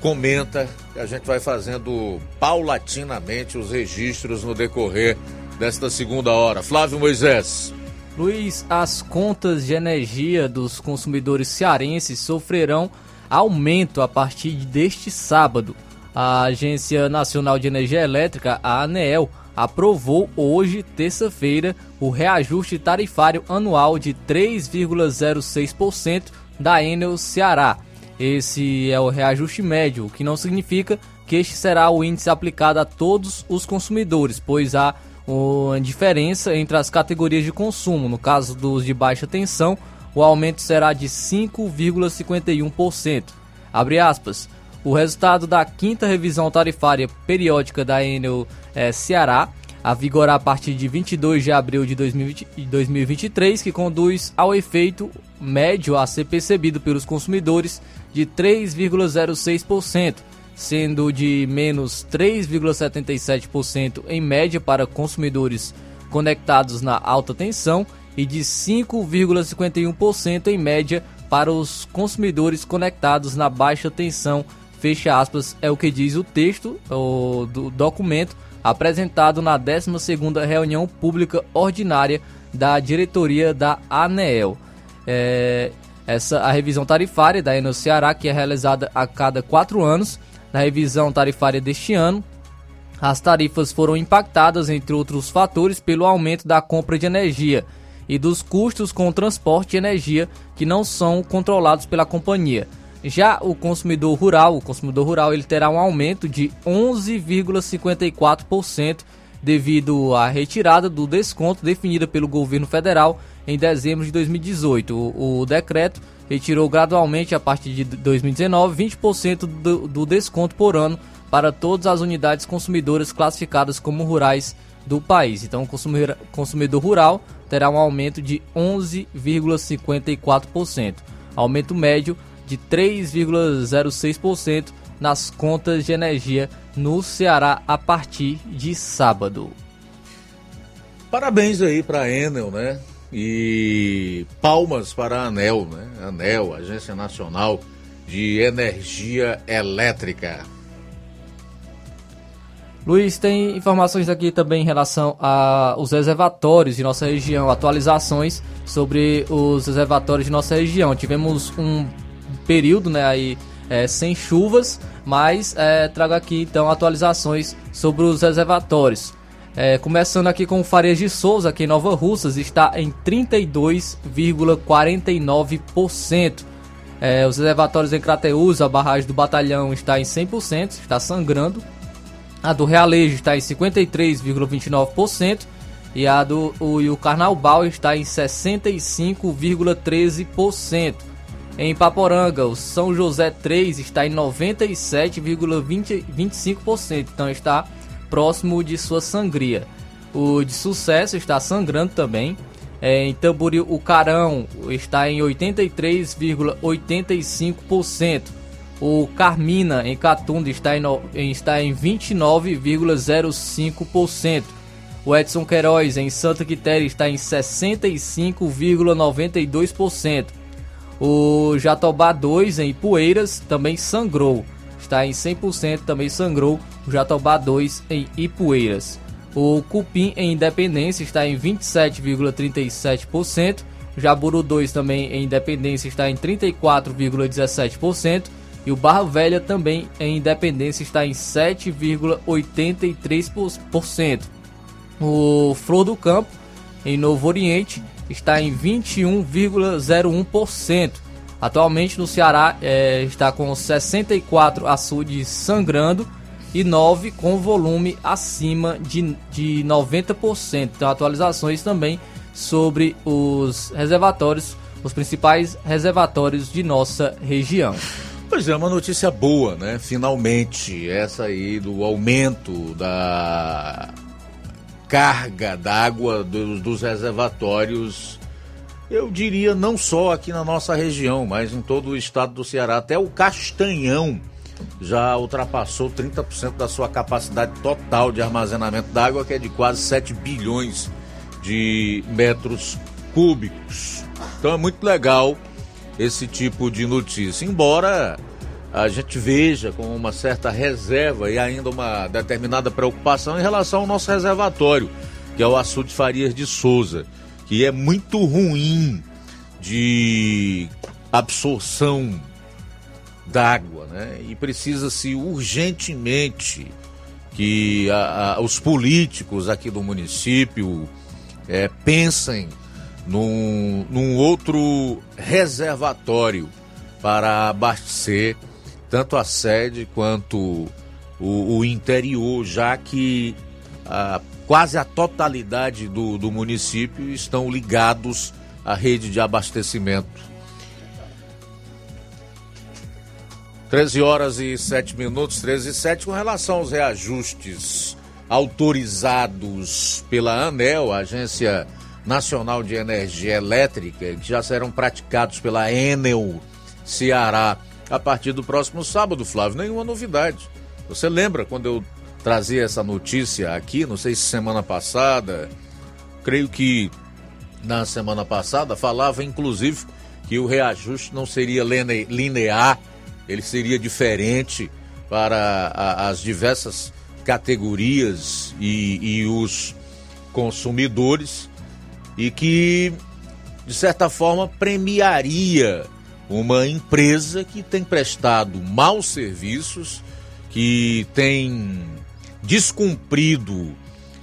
comenta que a gente vai fazendo paulatinamente os registros no decorrer desta segunda hora. Flávio Moisés. Luiz, as contas de energia dos consumidores cearenses sofrerão aumento a partir deste sábado. A Agência Nacional de Energia Elétrica, a ANEEL, aprovou hoje, terça-feira, o reajuste tarifário anual de 3,06% da Enel Ceará. Esse é o reajuste médio, o que não significa que este será o índice aplicado a todos os consumidores, pois há uma diferença entre as categorias de consumo. No caso dos de baixa tensão, o aumento será de 5,51%. Abre aspas. O resultado da quinta revisão tarifária periódica da Enel é, Ceará, a vigorar a partir de 22 de abril de 2020, 2023, que conduz ao efeito médio a ser percebido pelos consumidores de 3,06%, sendo de menos 3,77% em média para consumidores conectados na alta tensão e de 5,51% em média para os consumidores conectados na baixa tensão. Fecha aspas, é o que diz o texto o, do documento apresentado na 12ª reunião pública ordinária da diretoria da ANEEL. É, essa a revisão tarifária da Enel Ceará, que é realizada a cada quatro anos. Na revisão tarifária deste ano, as tarifas foram impactadas, entre outros fatores, pelo aumento da compra de energia e dos custos com o transporte de energia que não são controlados pela companhia. Já o consumidor rural, o consumidor rural ele terá um aumento de 11,54% devido à retirada do desconto definida pelo governo federal em dezembro de 2018. O, o decreto retirou gradualmente a partir de 2019 20% do, do desconto por ano para todas as unidades consumidoras classificadas como rurais do país. Então, o consumidor, consumidor rural terá um aumento de 11,54%, aumento médio de 3,06% nas contas de energia no Ceará a partir de sábado. Parabéns aí para a Enel, né? E palmas para a ANEL, né? ANEL, Agência Nacional de Energia Elétrica. Luiz, tem informações aqui também em relação aos reservatórios de nossa região, atualizações sobre os reservatórios de nossa região. Tivemos um período né, aí, é, sem chuvas, mas é, trago aqui então atualizações sobre os reservatórios. É, começando aqui com o Farias de Souza, aqui em Nova Russas, está em 32,49%. É, os reservatórios em Crateus, a barragem do Batalhão está em 100%, está sangrando. A do Realejo está em 53,29% e a do o, e o Carnaubal está em 65,13%. Em Paporanga, o São José 3 está em 97,25%, então está próximo de sua sangria. O de sucesso está sangrando também. É, em Tamboril, o Carão está em 83,85%. O Carmina, em Catunda, está em, está em 29,05%. O Edson Queiroz, em Santa Quitéria, está em 65,92%. O Jatobá 2, em Poeiras, também sangrou está em 100%, também sangrou o Jatobá 2 em Ipueiras. O Cupim em Independência está em 27,37%, Jaburu 2 também em Independência está em 34,17% e o Barra Velha também em Independência está em 7,83%. O Flor do Campo em Novo Oriente está em 21,01%. Atualmente no Ceará é, está com 64 açudes sangrando e 9 com volume acima de, de 90%. Então, atualizações também sobre os reservatórios, os principais reservatórios de nossa região. Pois é, uma notícia boa, né? Finalmente, essa aí do aumento da carga d'água dos, dos reservatórios eu diria não só aqui na nossa região, mas em todo o estado do Ceará. Até o Castanhão já ultrapassou 30% da sua capacidade total de armazenamento d'água, que é de quase 7 bilhões de metros cúbicos. Então é muito legal esse tipo de notícia. Embora a gente veja com uma certa reserva e ainda uma determinada preocupação em relação ao nosso reservatório, que é o açude Farias de Souza que é muito ruim de absorção d'água, né? E precisa-se urgentemente que a, a, os políticos aqui do município é, pensem num, num outro reservatório para abastecer tanto a sede quanto o, o interior, já que a, quase a totalidade do, do município estão ligados à rede de abastecimento. 13 horas e 7 minutos, 13 e 7, com relação aos reajustes autorizados pela ANEL, Agência Nacional de Energia Elétrica, que já serão praticados pela Enel Ceará a partir do próximo sábado, Flávio. Nenhuma novidade. Você lembra quando eu trazia essa notícia aqui, não sei se semana passada, creio que na semana passada, falava inclusive que o reajuste não seria linear, ele seria diferente para as diversas categorias e, e os consumidores e que, de certa forma, premiaria uma empresa que tem prestado maus serviços, que tem descumprido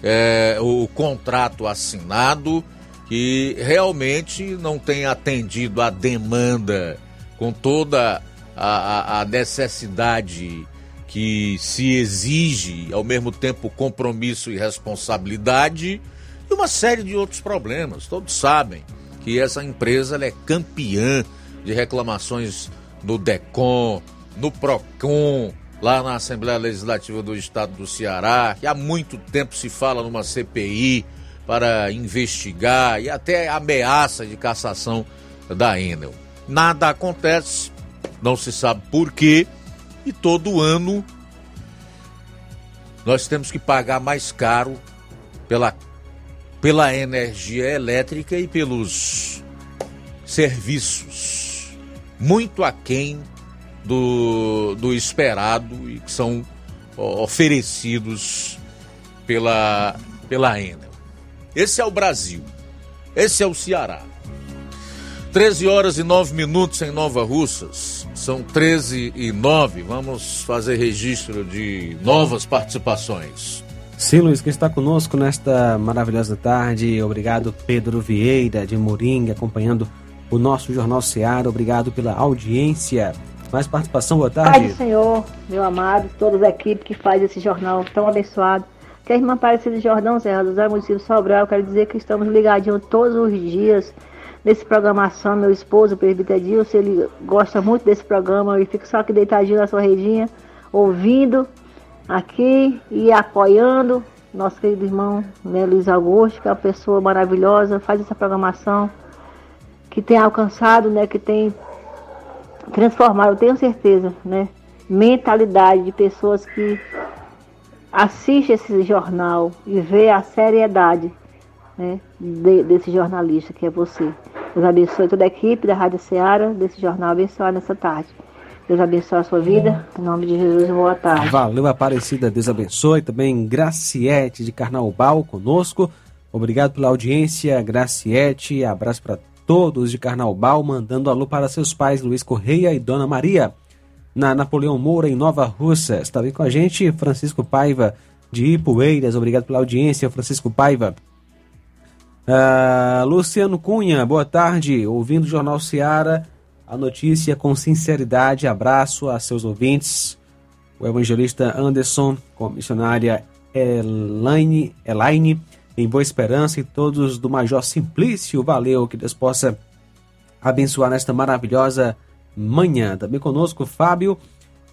é, o contrato assinado, que realmente não tem atendido a demanda com toda a, a, a necessidade que se exige, ao mesmo tempo, compromisso e responsabilidade e uma série de outros problemas. Todos sabem que essa empresa é campeã de reclamações no DECOM, no PROCON, lá na Assembleia Legislativa do Estado do Ceará, que há muito tempo se fala numa CPI para investigar e até ameaça de cassação da Enel. Nada acontece, não se sabe por quê, e todo ano nós temos que pagar mais caro pela pela energia elétrica e pelos serviços muito aquém do, do esperado e que são oferecidos pela, pela Enel. Esse é o Brasil. Esse é o Ceará. 13 horas e 9 minutos em Nova Russas. São 13 e 9. Vamos fazer registro de novas participações. Sim, Luiz, que está conosco nesta maravilhosa tarde. Obrigado, Pedro Vieira, de Moringa, acompanhando o nosso Jornal Seara. Obrigado pela audiência. Mais participação, boa tarde. Pai do Senhor, meu amado, toda a equipe que faz esse jornal tão abençoado. Que a irmã Aparecida de Jordão Serra, do Zé Sobral, quero dizer que estamos ligadinhos todos os dias nesse programação. Meu esposo, o presbítero Dilson, ele gosta muito desse programa e fica só aqui deitadinho na sua redinha, ouvindo aqui e apoiando nosso querido irmão né, Luiz Augusto, que é uma pessoa maravilhosa, faz essa programação, que tem alcançado, né, que tem transformado, eu tenho certeza, né, mentalidade de pessoas que assistem esse jornal e vê a seriedade né, de, desse jornalista que é você. Deus abençoe toda a equipe da Rádio Ceará, desse jornal abençoado nessa tarde. Deus abençoe a sua vida. Em nome de Jesus, boa tarde. Valeu, Aparecida. Deus abençoe. Também Graciete de Carnaubal conosco. Obrigado pela audiência, Graciete. Abraço para todos de Carnaubal. Mandando alô para seus pais, Luiz Correia e Dona Maria. Na Napoleão Moura, em Nova Russa. Está bem com a gente, Francisco Paiva de Ipueiras. Obrigado pela audiência, Francisco Paiva. Uh, Luciano Cunha, boa tarde. Ouvindo o Jornal Seara a notícia com sinceridade. Abraço a seus ouvintes. O evangelista Anderson, com a missionária Elaine, Elaine, em Boa Esperança e todos do Major Simplício. Valeu, que Deus possa abençoar nesta maravilhosa manhã. Também conosco Fábio,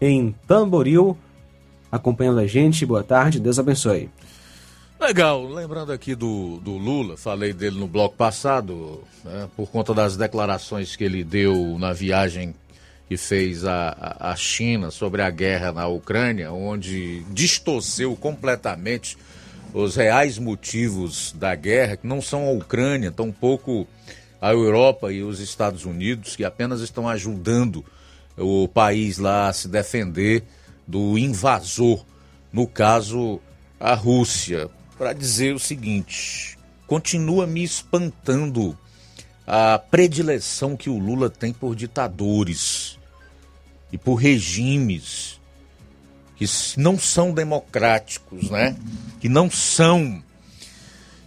em Tamboril, acompanhando a gente. Boa tarde, Deus abençoe. Legal, lembrando aqui do, do Lula, falei dele no bloco passado, né, por conta das declarações que ele deu na viagem que fez a, a China sobre a guerra na Ucrânia, onde distorceu completamente os reais motivos da guerra, que não são a Ucrânia, tampouco a Europa e os Estados Unidos, que apenas estão ajudando o país lá a se defender do invasor, no caso a Rússia para dizer o seguinte: continua me espantando a predileção que o Lula tem por ditadores. e por regimes que não são democráticos, né? Que não são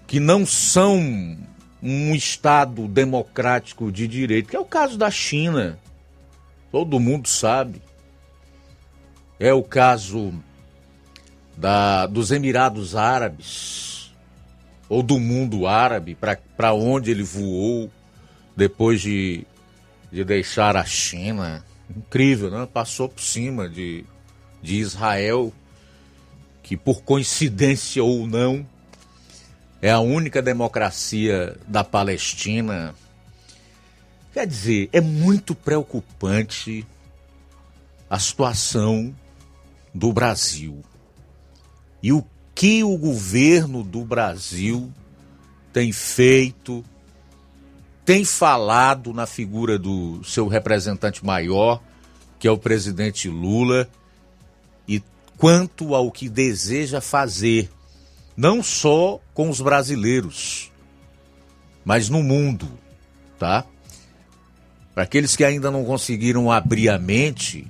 que não são um estado democrático de direito, que é o caso da China. Todo mundo sabe. É o caso da, dos Emirados Árabes, ou do mundo árabe, para onde ele voou depois de, de deixar a China. Incrível, né? Passou por cima de, de Israel, que por coincidência ou não, é a única democracia da Palestina. Quer dizer, é muito preocupante a situação do Brasil. E o que o governo do Brasil tem feito, tem falado na figura do seu representante maior, que é o presidente Lula, quanto ao que deseja fazer, não só com os brasileiros, mas no mundo, tá? Para aqueles que ainda não conseguiram abrir a mente,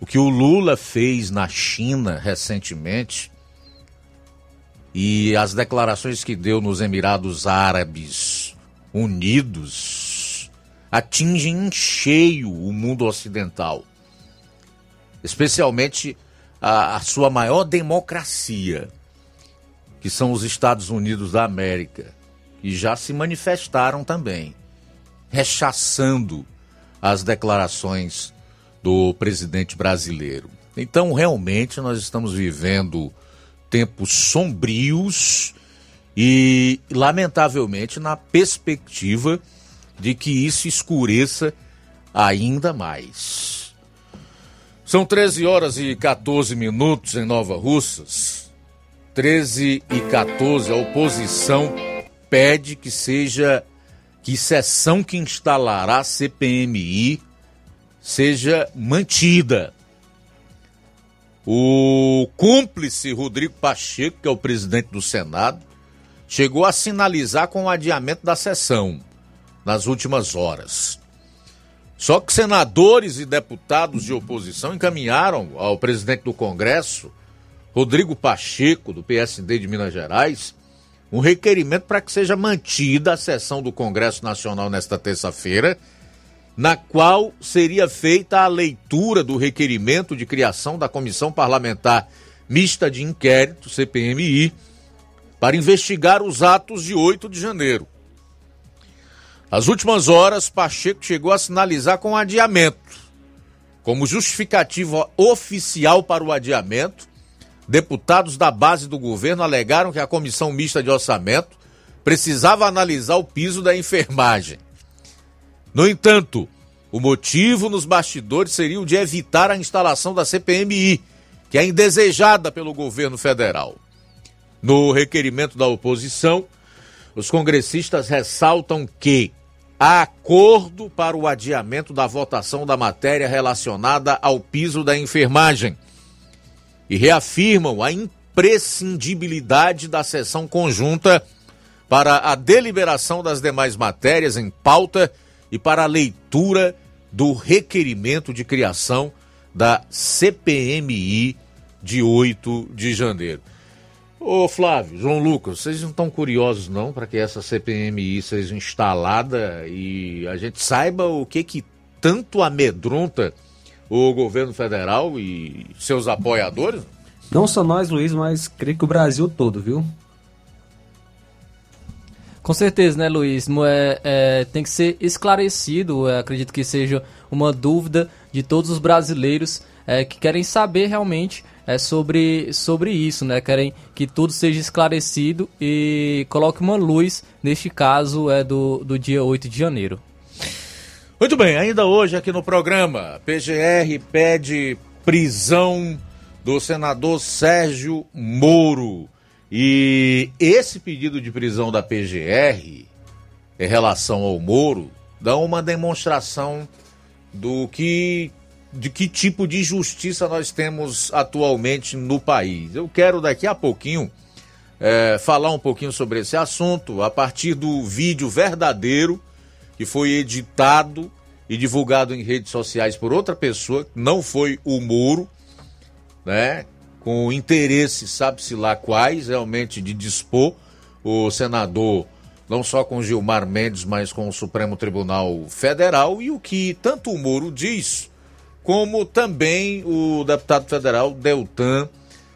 o que o Lula fez na China recentemente e as declarações que deu nos Emirados Árabes Unidos atingem em cheio o mundo ocidental, especialmente a, a sua maior democracia, que são os Estados Unidos da América, que já se manifestaram também, rechaçando as declarações do presidente brasileiro. Então, realmente, nós estamos vivendo tempos sombrios e, lamentavelmente, na perspectiva de que isso escureça ainda mais. São 13 horas e 14 minutos em Nova Russas. 13 e 14, a oposição pede que seja que sessão que instalará a CPMI seja mantida. O cúmplice Rodrigo Pacheco, que é o presidente do Senado, chegou a sinalizar com o adiamento da sessão nas últimas horas. Só que senadores e deputados de oposição encaminharam ao presidente do Congresso, Rodrigo Pacheco, do PSD de Minas Gerais, um requerimento para que seja mantida a sessão do Congresso Nacional nesta terça-feira na qual seria feita a leitura do requerimento de criação da Comissão Parlamentar Mista de Inquérito, CPMI, para investigar os atos de 8 de janeiro. Nas últimas horas, Pacheco chegou a sinalizar com adiamento. Como justificativa oficial para o adiamento, deputados da base do governo alegaram que a Comissão Mista de Orçamento precisava analisar o piso da enfermagem. No entanto, o motivo nos bastidores seria o de evitar a instalação da CPMI, que é indesejada pelo governo federal. No requerimento da oposição, os congressistas ressaltam que há acordo para o adiamento da votação da matéria relacionada ao piso da enfermagem e reafirmam a imprescindibilidade da sessão conjunta para a deliberação das demais matérias em pauta e para a leitura do requerimento de criação da CPMI de 8 de janeiro. Ô Flávio, João Lucas, vocês não estão curiosos não para que essa CPMI seja instalada e a gente saiba o que que tanto amedronta o governo federal e seus apoiadores? Não só nós, Luiz, mas creio que o Brasil todo, viu? Com certeza, né, Luiz? É, é, tem que ser esclarecido, acredito que seja uma dúvida de todos os brasileiros é, que querem saber realmente é, sobre, sobre isso, né? Querem que tudo seja esclarecido e coloque uma luz, neste caso, é do, do dia 8 de janeiro. Muito bem, ainda hoje aqui no programa, PGR pede prisão do senador Sérgio Moro. E esse pedido de prisão da PGR em relação ao Moro dá uma demonstração do que de que tipo de justiça nós temos atualmente no país. Eu quero daqui a pouquinho é, falar um pouquinho sobre esse assunto a partir do vídeo verdadeiro que foi editado e divulgado em redes sociais por outra pessoa, não foi o Moro, né? Com interesse, sabe-se lá quais, realmente de dispor o senador, não só com Gilmar Mendes, mas com o Supremo Tribunal Federal, e o que tanto o Moro diz, como também o deputado federal Deltan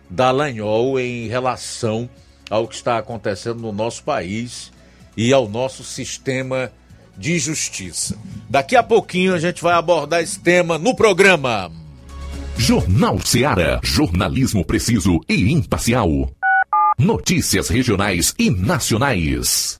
Dallagnol em relação ao que está acontecendo no nosso país e ao nosso sistema de justiça. Daqui a pouquinho a gente vai abordar esse tema no programa. Jornal Seara. Jornalismo preciso e imparcial. Notícias regionais e nacionais.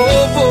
over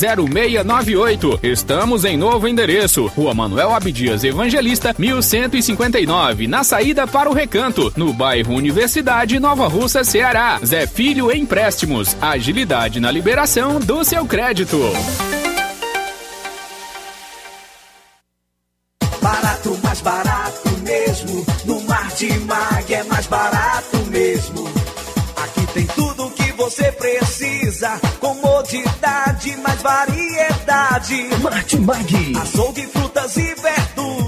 981330698. Estamos em novo endereço. Rua Manuel Abdias Evangelista, 1159, na saída para o Recanto, no bairro Universidade Nova Russa, Ceará. Zé Filho Empréstimos. Agilidade na liberação do seu crédito. Variedade. Martimag. Açougue, frutas e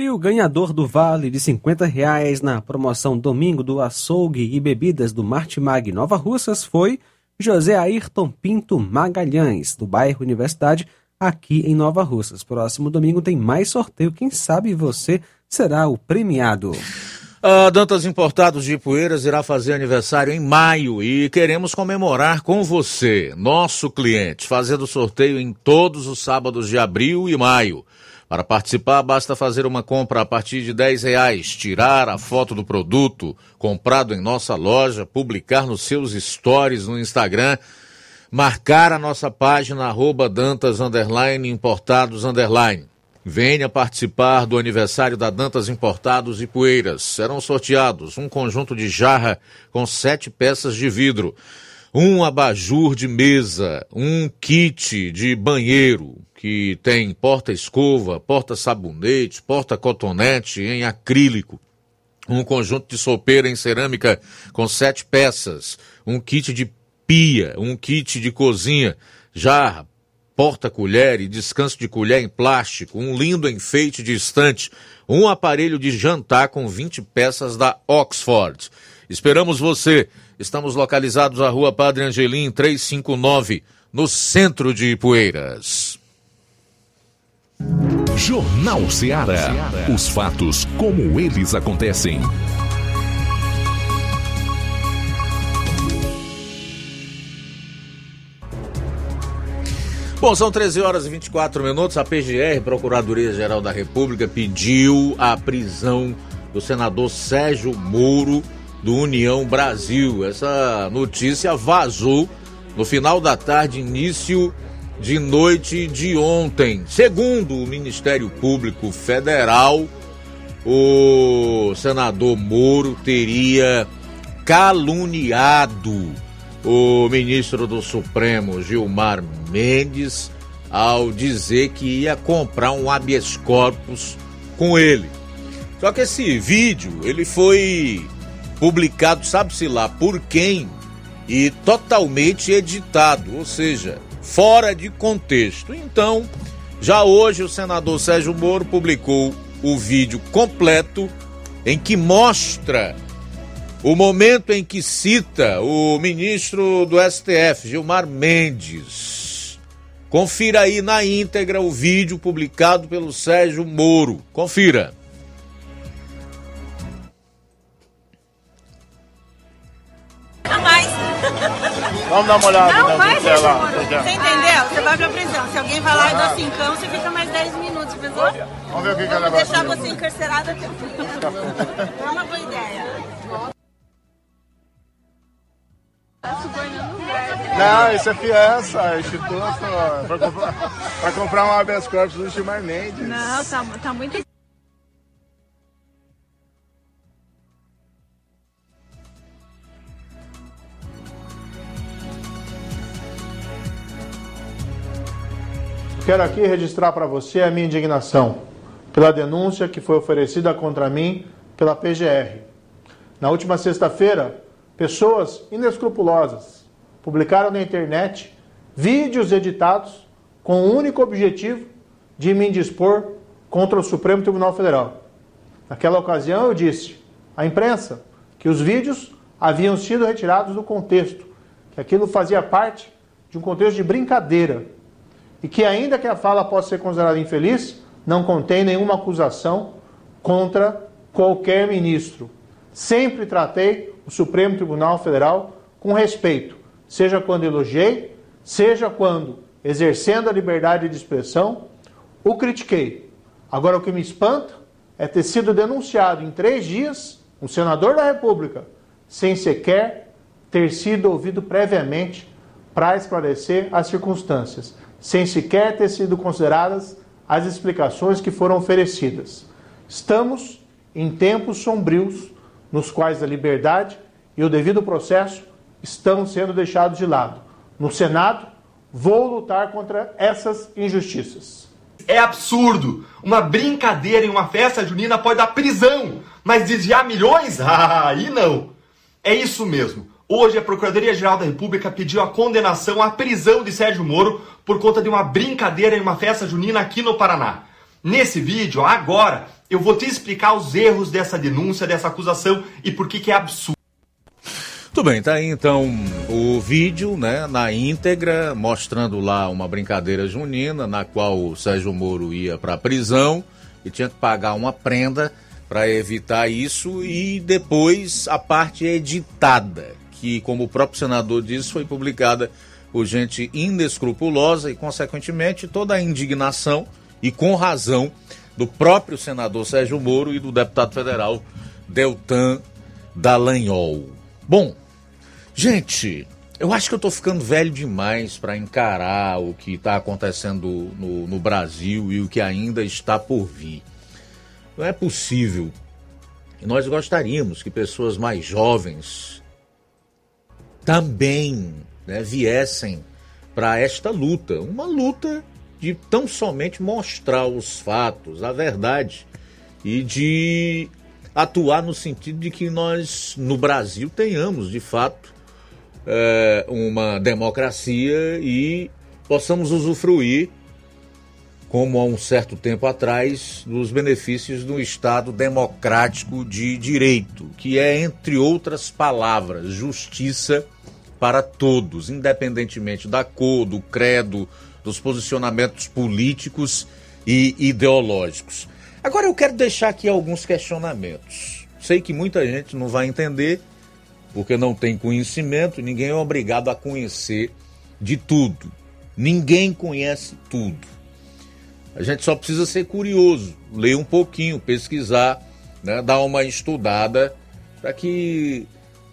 E o ganhador do vale de 50 reais na promoção Domingo do Açougue e Bebidas do Martimag Nova Russas foi José Ayrton Pinto Magalhães, do bairro Universidade, aqui em Nova Russas. Próximo domingo tem mais sorteio, quem sabe você será o premiado. A Dantas Importados de Ipueiras irá fazer aniversário em maio e queremos comemorar com você, nosso cliente, fazendo sorteio em todos os sábados de abril e maio. Para participar, basta fazer uma compra a partir de 10 reais, tirar a foto do produto comprado em nossa loja, publicar nos seus stories no Instagram, marcar a nossa página arroba Dantas underline, Importados underline. Venha participar do aniversário da Dantas Importados e Poeiras. Serão sorteados um conjunto de jarra com sete peças de vidro. Um abajur de mesa, um kit de banheiro que tem porta-escova, porta-sabonete, porta-cotonete em acrílico, um conjunto de sopeira em cerâmica com sete peças, um kit de pia, um kit de cozinha, jarra, porta-colher e descanso de colher em plástico, um lindo enfeite de estante, um aparelho de jantar com 20 peças da Oxford. Esperamos você. Estamos localizados na rua Padre Angelim 359, no centro de Ipueiras. Jornal Ceará. Os fatos como eles acontecem. Bom, são 13 horas e 24 minutos. A PGR, Procuradoria-Geral da República, pediu a prisão do senador Sérgio Moro, do União Brasil. Essa notícia vazou no final da tarde, início de noite de ontem. Segundo o Ministério Público Federal, o senador Moro teria caluniado o ministro do Supremo, Gilmar Mendes, ao dizer que ia comprar um habeas corpus com ele. Só que esse vídeo, ele foi publicado, sabe-se lá por quem, e totalmente editado, ou seja, fora de contexto. Então, já hoje o senador Sérgio Moro publicou o vídeo completo em que mostra o momento em que cita o ministro do STF, Gilmar Mendes. Confira aí na íntegra o vídeo publicado pelo Sérgio Moro. Confira. Vamos dar uma olhada Não mais, dela. Moro. Você entendeu? Você vai pra prisão. Se alguém falar e dá cincão, você fica mais 10 minutos, pensou? Vamos ver o que, que é o Vamos negócio. deixar você encarcerado até o fim. É uma boa ideia. Não, isso é fiança, é instituto pra comprar, pra comprar um habeas corpus do Gilmar Mendes. Não, tá, tá muito... Quero aqui registrar para você a minha indignação pela denúncia que foi oferecida contra mim pela PGR. Na última sexta-feira, pessoas inescrupulosas publicaram na internet vídeos editados com o único objetivo de me indispor contra o Supremo Tribunal Federal. Naquela ocasião eu disse à imprensa que os vídeos haviam sido retirados do contexto, que aquilo fazia parte de um contexto de brincadeira e que, ainda que a fala possa ser considerada infeliz, não contém nenhuma acusação contra qualquer ministro. Sempre tratei o Supremo Tribunal Federal com respeito, seja quando elogiei, seja quando, exercendo a liberdade de expressão, o critiquei. Agora, o que me espanta é ter sido denunciado em três dias, um senador da República, sem sequer ter sido ouvido previamente para esclarecer as circunstâncias sem sequer ter sido consideradas as explicações que foram oferecidas. Estamos em tempos sombrios nos quais a liberdade e o devido processo estão sendo deixados de lado. No Senado, vou lutar contra essas injustiças. É absurdo! Uma brincadeira em uma festa junina pode dar prisão, mas desviar milhões? *laughs* Ah, aí não! É isso mesmo. Hoje, a Procuradoria-Geral da República pediu a condenação à prisão de Sérgio Moro por conta de uma brincadeira em uma festa junina aqui no Paraná. Nesse vídeo, agora, eu vou te explicar os erros dessa denúncia, dessa acusação e por que, que é absurdo. Tudo bem, tá aí então o vídeo, né, na íntegra, mostrando lá uma brincadeira junina na qual o Sérgio Moro ia para a prisão e tinha que pagar uma prenda para evitar isso e depois a parte editada, que como o próprio senador disse, foi publicada por gente inescrupulosa e consequentemente toda a indignação e com razão do próprio senador Sérgio Moro e do deputado federal Deltan Dallagnol. Bom, gente, eu acho que eu tô ficando velho demais para encarar o que está acontecendo no, no Brasil e o que ainda está por vir. Não é possível. E nós gostaríamos que pessoas mais jovens também né, viessem para esta luta, uma luta de tão somente mostrar os fatos, a verdade e de atuar no sentido de que nós no Brasil tenhamos de fato é, uma democracia e possamos usufruir como há um certo tempo atrás, dos benefícios do Estado democrático de direito, que é, entre outras palavras, justiça para todos, independentemente da cor, do credo, dos posicionamentos políticos e ideológicos. Agora eu quero deixar aqui alguns questionamentos. Sei que muita gente não vai entender, porque não tem conhecimento, ninguém é obrigado a conhecer de tudo. Ninguém conhece tudo. A gente só precisa ser curioso, ler um pouquinho, pesquisar, né, dar uma estudada para que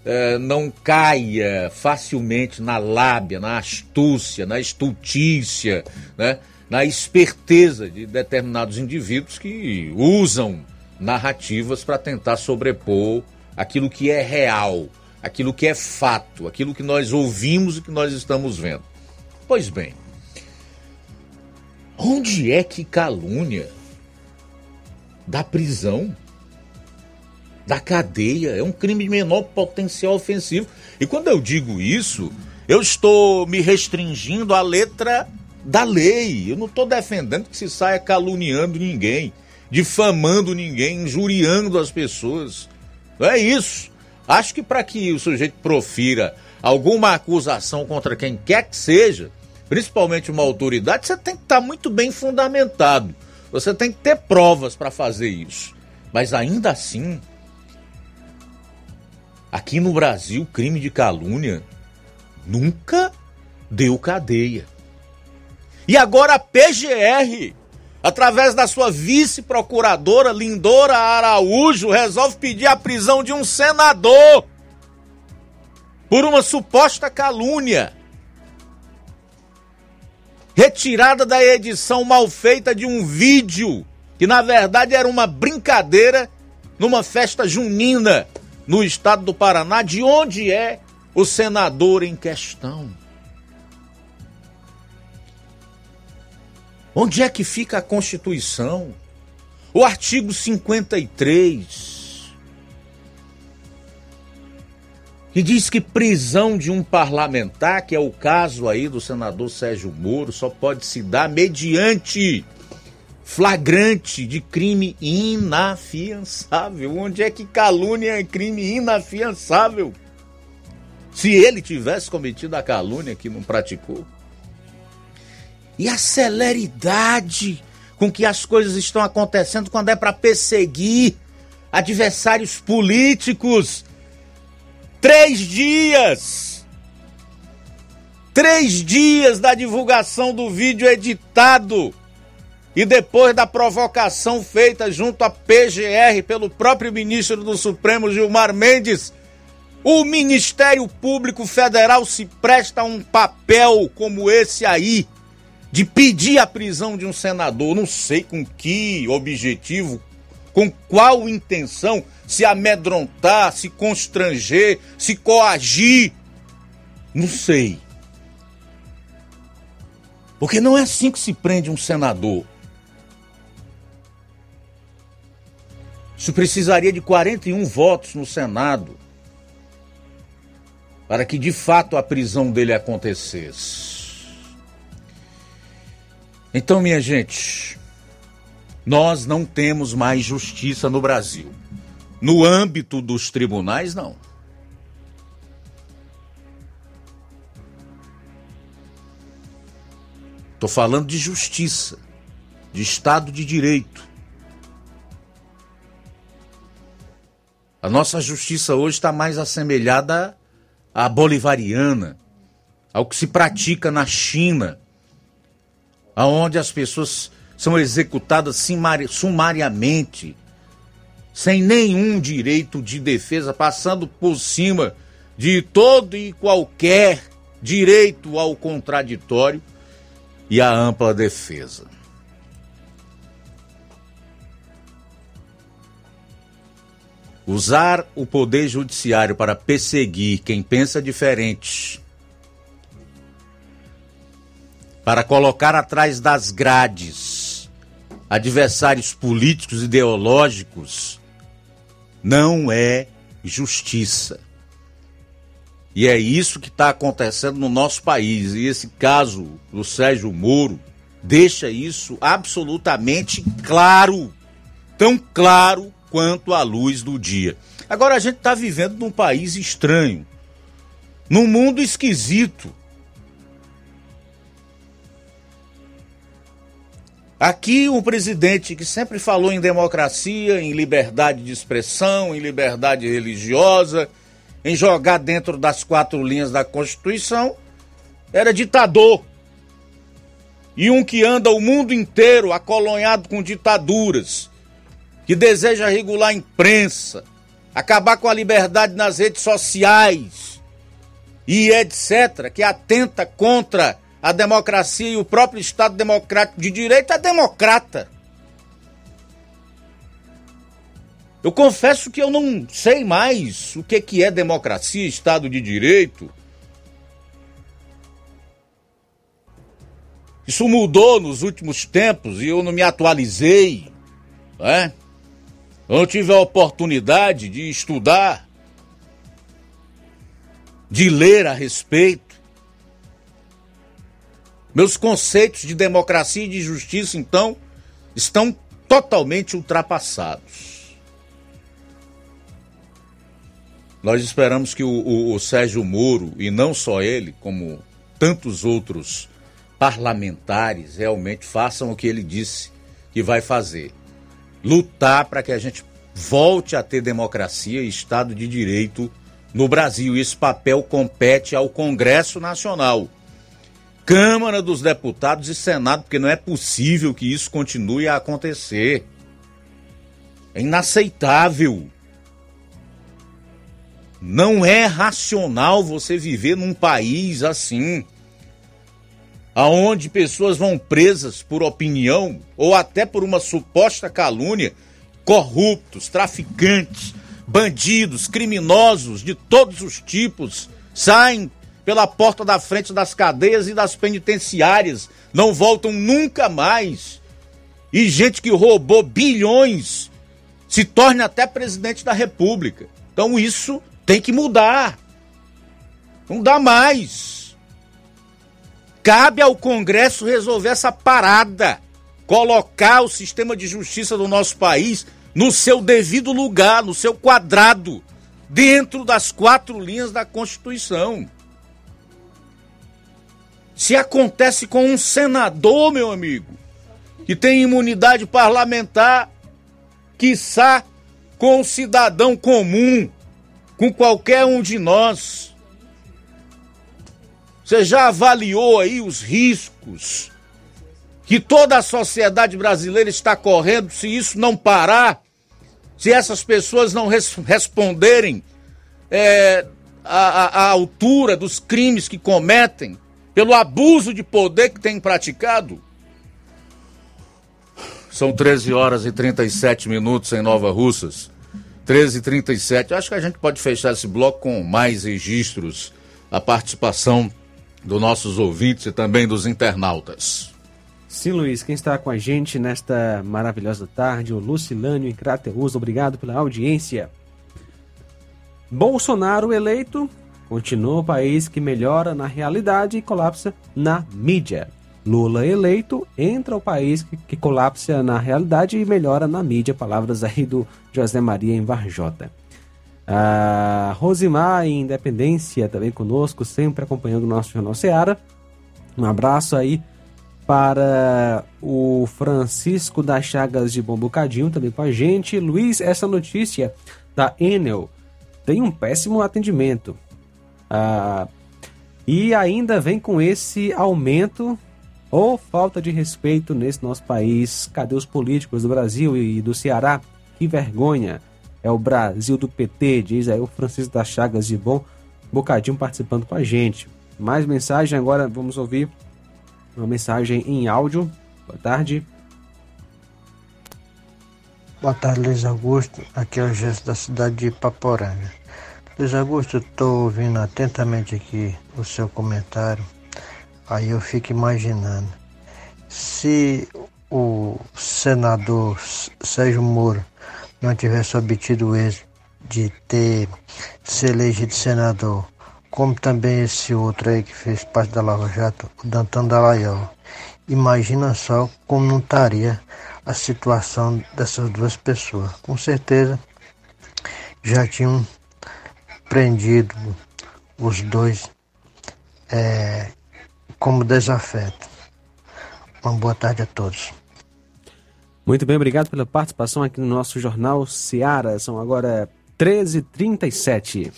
é, não caia facilmente na lábia, na astúcia, na estultícia, né, na esperteza de determinados indivíduos que usam narrativas para tentar sobrepor aquilo que é real, aquilo que é fato, aquilo que nós ouvimos e que nós estamos vendo. Pois bem, Onde é que calúnia? Da prisão? Da cadeia? É um crime de menor potencial ofensivo. E quando eu digo isso, eu estou me restringindo à letra da lei. Eu não estou defendendo que se saia caluniando ninguém, difamando ninguém, injuriando as pessoas. Não é isso. Acho que para que o sujeito profira alguma acusação contra quem quer que seja, principalmente uma autoridade, você tem que estar muito bem fundamentado. Você tem que ter provas para fazer isso. Mas ainda assim, aqui no Brasil, crime de calúnia nunca deu cadeia. E agora a PGR, através da sua vice-procuradora Lindora Araújo, resolve pedir a prisão de um senador por uma suposta calúnia retirada da edição mal feita de um vídeo que na verdade era uma brincadeira numa festa junina no estado do Paraná, de onde é o senador em questão. Onde é que fica a Constituição? O artigo 53 que diz que prisão de um parlamentar, que é o caso aí do senador Sérgio Moro, só pode se dar mediante flagrante de crime inafiançável. Onde é que calúnia é crime inafiançável? Se ele tivesse cometido a calúnia que não praticou. E a celeridade com que as coisas estão acontecendo quando é para perseguir adversários políticos Três dias! Três dias da divulgação do vídeo editado e depois da provocação feita junto à PGR pelo próprio ministro do Supremo Gilmar Mendes, o Ministério Público Federal se presta a um papel como esse aí, de pedir a prisão de um senador. Não sei com que objetivo, com qual intenção, se amedrontar, se constranger, se coagir. Não sei. Porque não é assim que se prende um senador. Isso precisaria de 41 votos no Senado para que de fato a prisão dele acontecesse. Então, minha gente, nós não temos mais justiça no Brasil. No âmbito dos tribunais, não. Estou falando de justiça, de Estado de Direito. A nossa justiça hoje está mais assemelhada à bolivariana, ao que se pratica na China, aonde as pessoas são executadas sumariamente, sem nenhum direito de defesa, passando por cima de todo e qualquer direito ao contraditório e à ampla defesa. Usar o poder judiciário para perseguir quem pensa diferente, para colocar atrás das grades adversários políticos ideológicos, não é justiça. E é isso que está acontecendo no nosso país. E esse caso do Sérgio Moro deixa isso absolutamente claro. Tão claro quanto a luz do dia. Agora a gente está vivendo num país estranho, num mundo esquisito. Aqui um presidente que sempre falou em democracia, em liberdade de expressão, em liberdade religiosa, em jogar dentro das quatro linhas da Constituição, era ditador. E um que anda o mundo inteiro acolonhado com ditaduras, que deseja regular a imprensa, acabar com a liberdade nas redes sociais e etc., que atenta contra a democracia e o próprio Estado Democrático de Direito, é democrata. Eu confesso que eu não sei mais o que, que é democracia, Estado de Direito. Isso mudou nos últimos tempos e eu não me atualizei. Né? Eu não tive a oportunidade de estudar, de ler a respeito. Meus conceitos de democracia e de justiça, então, estão totalmente ultrapassados. Nós esperamos que o, o, o, Sérgio Moro, e não só ele, como tantos outros parlamentares, realmente façam o que ele disse que vai fazer: lutar para que a gente volte a ter democracia e Estado de Direito no Brasil. Esse papel compete ao Congresso Nacional Câmara dos Deputados e Senado, porque não é possível que isso continue a acontecer. É inaceitável. Não é racional você viver num país assim, aonde pessoas vão presas por opinião ou até por uma suposta calúnia, corruptos, traficantes, bandidos, criminosos de todos os tipos saem pela porta da frente das cadeias e das penitenciárias, não voltam nunca mais. E gente que roubou bilhões se torna até presidente da República. Então isso tem que mudar. Não dá mais. Cabe ao Congresso resolver essa parada, colocar o sistema de justiça do nosso país no seu devido lugar, no seu quadrado, dentro das quatro linhas da Constituição. Se acontece com um senador, meu amigo, que tem imunidade parlamentar, quiçá com um cidadão comum, com qualquer um de nós. Você já avaliou aí os riscos que toda a sociedade brasileira está correndo se isso não parar? Se essas pessoas não res responderem é, à, à altura dos crimes que cometem? Pelo abuso de poder que tem praticado. São 13 horas e 37 minutos em Nova Russas. 13 e 37. Acho que a gente pode fechar esse bloco com mais registros, a participação dos nossos ouvintes e também dos internautas. Sim, Luiz, quem está com a gente nesta maravilhosa tarde, o Lucilânio em obrigado pela audiência. Bolsonaro eleito Continua o país que melhora na realidade e colapsa na mídia. Lula eleito, entra o país que, que colapsa na realidade e melhora na mídia. Palavras aí do José Maria em Varjota. A Rosimar em Independência também conosco, sempre acompanhando o nosso Jornal Seara. Um abraço aí para o Francisco das Chagas de Bom Bocadinho, também com a gente. Luiz, essa notícia da Enel tem um péssimo atendimento. Ah, e ainda vem com esse aumento ou falta de respeito nesse nosso país. Cadê os políticos do Brasil e do Ceará? Que vergonha! É o Brasil do PT, diz aí o Francisco das Chagas de Bom Bocadinho participando com a gente. Mais mensagem agora, vamos ouvir uma mensagem em áudio. Boa tarde. Boa tarde, Luiz Augusto. Aqui é o gesto da cidade de Paporanga. Luiz Augusto, estou ouvindo atentamente aqui o seu comentário. Aí eu fico imaginando. Se o senador Sérgio Moro não tivesse obtido o êxito de ter se elegido senador, como também esse outro aí que fez parte da Lava Jato, o Dantan Dallagnol, imagina só como não estaria a situação dessas duas pessoas. Com certeza já tinham prendido os dois é, como desafeto. Uma boa tarde a todos. Muito bem, obrigado pela participação aqui no nosso jornal Seara. São agora 13h37.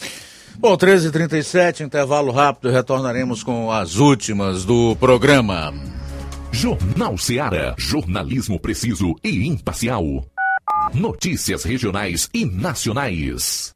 Bom, 13h37, intervalo rápido, retornaremos com as últimas do programa. Jornal Seara. Jornalismo preciso e imparcial. Notícias regionais e nacionais.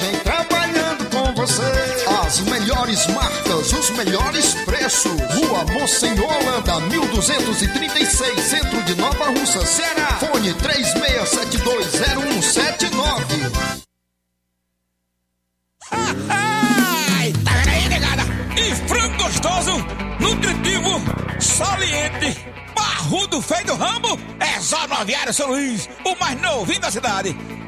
As melhores marcas, os melhores preços. Rua Monsenhor Holanda, 1236, centro de Nova Russa, Ceará. Fone 36720179. Ai, tá aí? E frango gostoso, nutritivo, saliente, barrudo, feio do rambo, é só no Aviário São Luís, o mais novinho da cidade.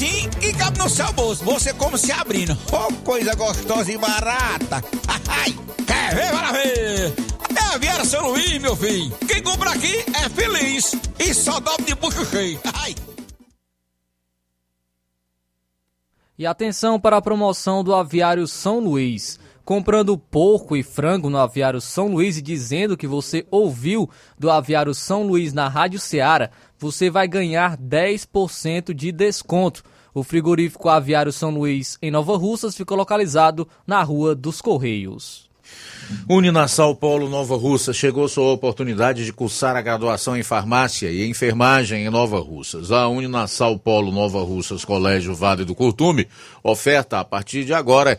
precinho que cabe no seu bolso. Você como se abrindo. Oh, coisa gostosa e barata. Ai, quer ver? Para ver. É a Viera São Luís, meu filho. Quem compra aqui é feliz. E só dobra de bucho cheio. Ai. E atenção para a promoção do Aviário São Luís. Comprando porco e frango no Aviário São Luís e dizendo que você ouviu do Aviário São Luís na Rádio Ceará, você vai ganhar 10% de desconto. O frigorífico Aviário São Luís, em Nova Russas, fica localizado na Rua dos Correios. Uninasal Polo Nova Russa chegou sua oportunidade de cursar a graduação em farmácia e enfermagem em Nova Russas. A Uninasal Polo Nova Russas Colégio Vale do Curtume oferta a partir de agora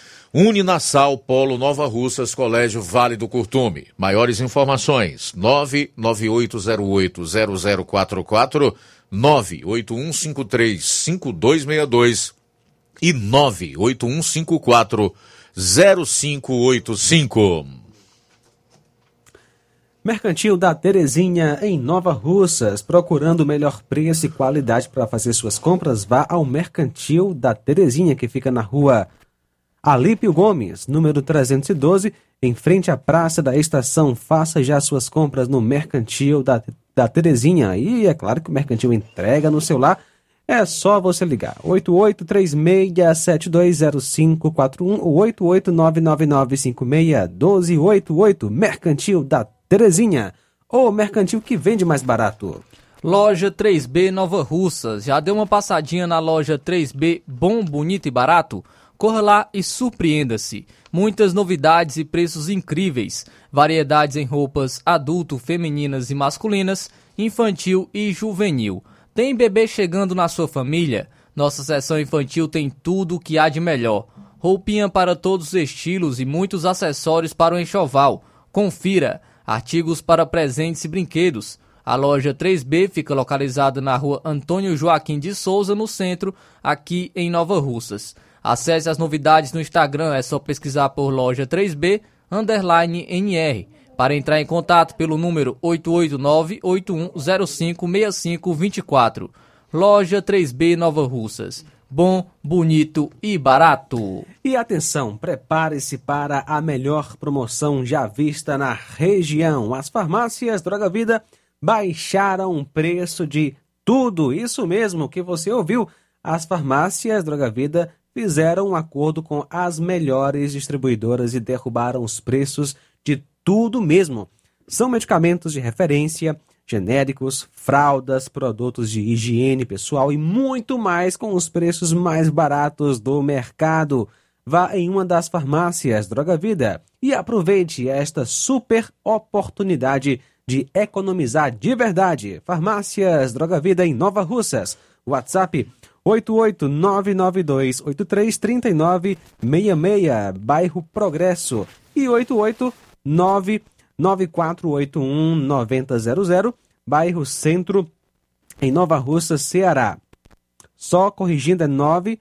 Uninasal Polo Nova Russas, Colégio Vale do Curtume. Maiores informações: 998080044, 981535262 e 98154 0585. Mercantil da Terezinha em Nova Russas, procurando o melhor preço e qualidade para fazer suas compras, vá ao Mercantil da Terezinha, que fica na rua Alípio Gomes, número 312, em frente à Praça da Estação. Faça já suas compras no Mercantil da, da Terezinha. E é claro que o Mercantil entrega no celular. É só você ligar. 8836720541 ou 88999561288. Mercantil da Terezinha. O mercantil que vende mais barato. Loja 3B Nova Russas. Já deu uma passadinha na loja 3B Bom, Bonito e Barato? Corra lá e surpreenda-se. Muitas novidades e preços incríveis. Variedades em roupas adulto, femininas e masculinas, infantil e juvenil. Tem bebê chegando na sua família? Nossa seção infantil tem tudo o que há de melhor. Roupinha para todos os estilos e muitos acessórios para o enxoval. Confira! Artigos para presentes e brinquedos. A loja 3B fica localizada na rua Antônio Joaquim de Souza, no centro, aqui em Nova Russas. Acesse as novidades no Instagram, é só pesquisar por loja 3B, underline NR. Para entrar em contato pelo número 889-8105-6524. Loja 3B Nova Russas. Bom, bonito e barato. E atenção, prepare-se para a melhor promoção já vista na região. As farmácias Droga Vida baixaram o preço de tudo. Isso mesmo que você ouviu. As farmácias Droga Vida fizeram um acordo com as melhores distribuidoras e derrubaram os preços de tudo mesmo. São medicamentos de referência, genéricos, fraldas, produtos de higiene pessoal e muito mais com os preços mais baratos do mercado. Vá em uma das farmácias Droga Vida e aproveite esta super oportunidade de economizar de verdade. Farmácias Droga Vida em Nova Russas. WhatsApp 88992833966, bairro Progresso. E 88994819000, bairro Centro, em Nova Russa, Ceará. Só corrigindo é 9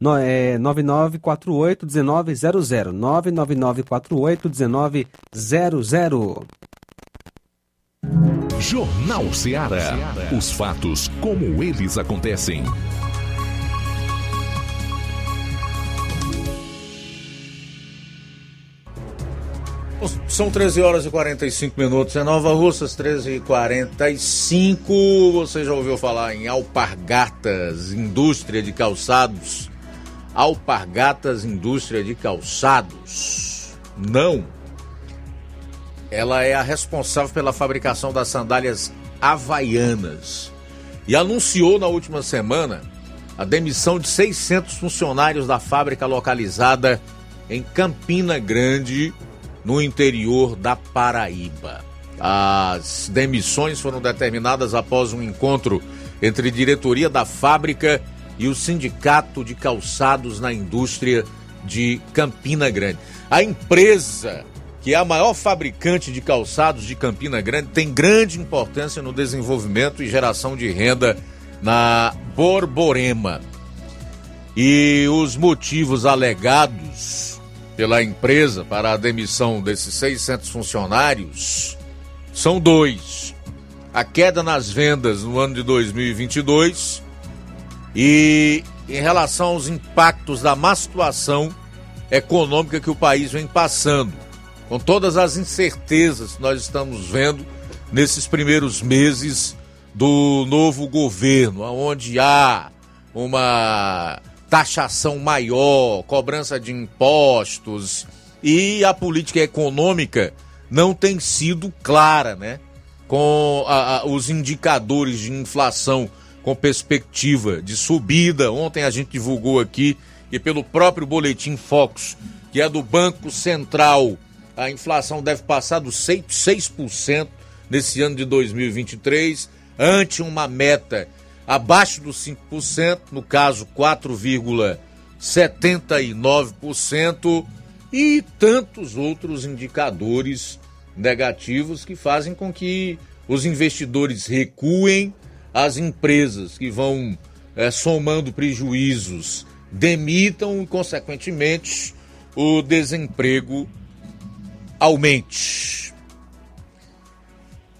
no, é 9948-1900. 99948-1900. Jornal Ceará. Os fatos como eles acontecem. São 13 horas e 45 minutos em Nova Russas, 13 e 45. Você já ouviu falar em Alpargatas, indústria de calçados? Alpargatas, indústria de calçados? Não. Ela é a responsável pela fabricação das sandálias havaianas e anunciou na última semana a demissão de 600 funcionários da fábrica localizada em Campina Grande, no interior da Paraíba. As demissões foram determinadas após um encontro entre diretoria da fábrica e o Sindicato de Calçados na Indústria de Campina Grande. A empresa, que é a maior fabricante de calçados de Campina Grande, tem grande importância no desenvolvimento e geração de renda na Borborema. E os motivos alegados pela empresa para a demissão desses 600 funcionários são dois: a queda nas vendas no ano de 2022 e em relação aos impactos da má situação econômica que o país vem passando, com todas as incertezas que nós estamos vendo nesses primeiros meses do novo governo, onde há uma taxação maior, cobrança de impostos e a política econômica não tem sido clara, né? Com a, a, os indicadores de inflação com perspectiva de subida. Ontem a gente divulgou aqui e pelo próprio boletim Focus, que é do Banco Central, a inflação deve passar dos 6%, 6% nesse ano de 2023, ante uma meta abaixo dos 5%, no caso 4,79%, e tantos outros indicadores negativos que fazem com que os investidores recuem, as empresas que vão é, somando prejuízos demitam e, consequentemente, o desemprego aumente.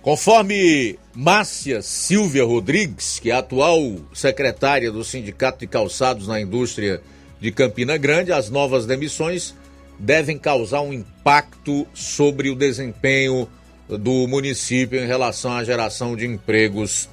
Conforme Márcia Silvia Rodrigues, que é atual secretária do Sindicato de Calçados na Indústria de Campina Grande, as novas demissões devem causar um impacto sobre o desempenho do município em relação à geração de empregos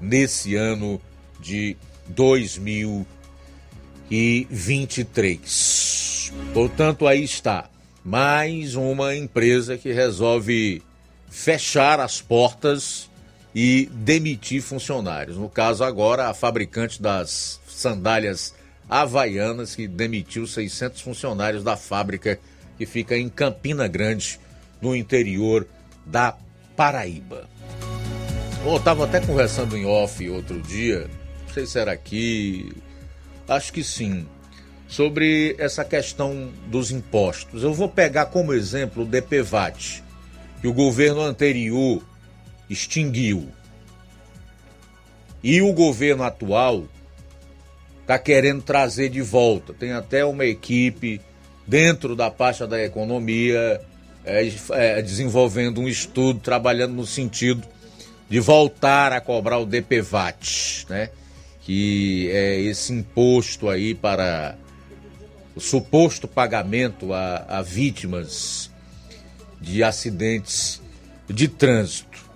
nesse ano de 2023. Portanto, aí está mais uma empresa que resolve fechar as portas e demitir funcionários. No caso agora, a fabricante das sandálias Havaianas, que demitiu 600 funcionários da fábrica que fica em Campina Grande, no interior da Paraíba. Eu estava até conversando em off outro dia, não sei se era aqui, acho que sim, sobre essa questão dos impostos. Eu vou pegar como exemplo o DPVAT, que o governo anterior extinguiu. E o governo atual está querendo trazer de volta. Tem até uma equipe dentro da pasta da economia é, é, desenvolvendo um estudo, trabalhando no sentido de voltar a cobrar o DPVAT, né? que é esse imposto aí para o suposto pagamento a, a vítimas de acidentes de trânsito.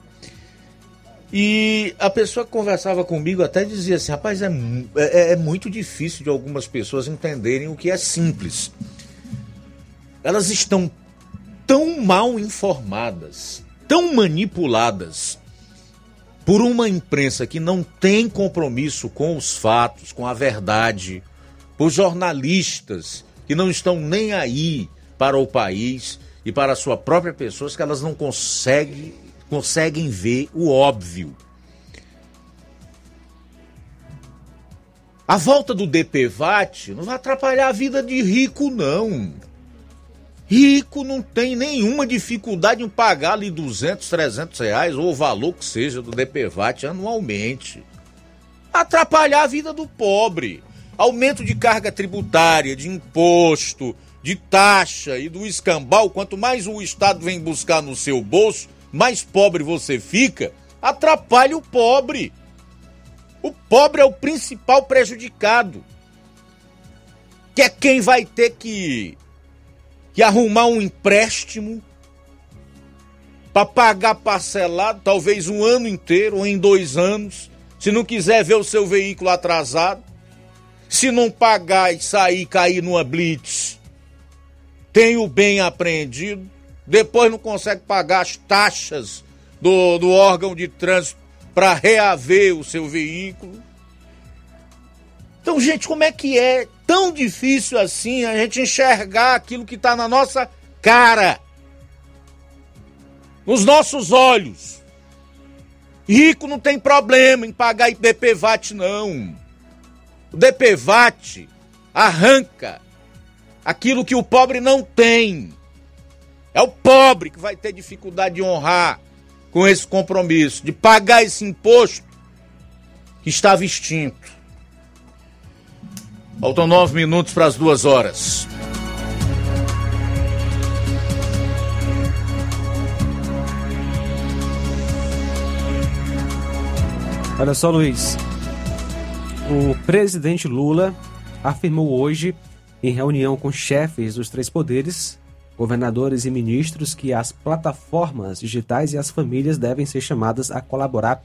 E a pessoa que conversava comigo até dizia assim: rapaz, é, é, é, muito difícil de algumas pessoas entenderem o que é simples. Elas estão tão mal informadas, tão manipuladas por uma imprensa que não tem compromisso com os fatos, com a verdade, por jornalistas que não estão nem aí para o país e para a sua própria pessoa, que elas não conseguem conseguem ver o óbvio. A volta do DPVAT não vai atrapalhar a vida de rico, não. Rico não tem nenhuma dificuldade em pagar ali 200, 300 reais ou o valor que seja do DPVAT anualmente. Atrapalhar a vida do pobre. Aumento de carga tributária, de imposto, de taxa e do escambau. Quanto mais o Estado vem buscar no seu bolso, mais pobre você fica, atrapalha o pobre. O pobre é o principal prejudicado. Que é quem vai ter que, que arrumar um empréstimo para pagar parcelado, talvez um ano inteiro ou em dois anos, se não quiser ver o seu veículo atrasado, se não pagar e sair cair numa blitz, tem o bem apreendido depois não consegue pagar as taxas do, do órgão de trânsito para reaver o seu veículo. Então, gente, como é que é tão difícil assim a gente enxergar aquilo que está na nossa cara, nos nossos olhos? Rico não tem problema em pagar IPVAT, não. O DPVAT arranca aquilo que o pobre não tem. É o pobre que vai ter dificuldade de honrar com esse compromisso, de pagar esse imposto que estava extinto. Faltam nove minutos para as duas horas. Olha só, Luiz. O presidente Lula afirmou hoje, em reunião com chefes dos três poderes, governadores e ministros que as plataformas digitais e as famílias devem ser chamadas a colaborar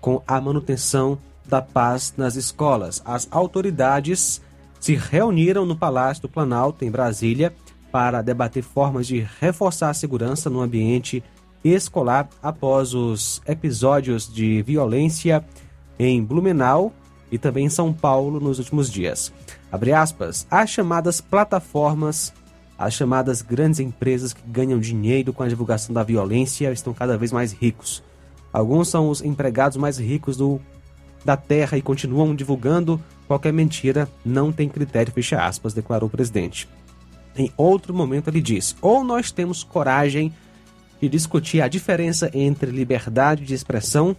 com a manutenção da paz nas escolas. As autoridades se reuniram no Palácio do Planalto, em Brasília, para debater formas de reforçar a segurança no ambiente escolar após os episódios de violência em Blumenau e também em São Paulo nos últimos dias. Abre aspas, as chamadas plataformas, as chamadas grandes empresas que ganham dinheiro com a divulgação da violência estão cada vez mais ricos. Alguns são os empregados mais ricos do, da terra e continuam divulgando qualquer mentira, não tem critério, fecha aspas, declarou o presidente. Em outro momento ele diz: ou nós temos coragem de discutir a diferença entre liberdade de expressão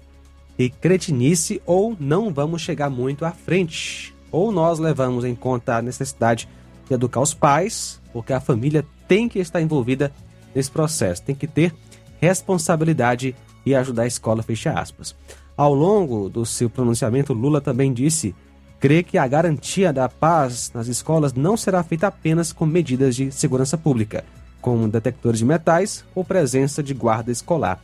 e cretinice, ou não vamos chegar muito à frente. Ou nós levamos em conta a necessidade de educar os pais, porque a família tem que estar envolvida nesse processo, tem que ter responsabilidade e ajudar a escola, fecha aspas. Ao longo do seu pronunciamento, Lula também disse crê que a garantia da paz nas escolas não será feita apenas com medidas de segurança pública, como detectores de metais ou presença de guarda escolar.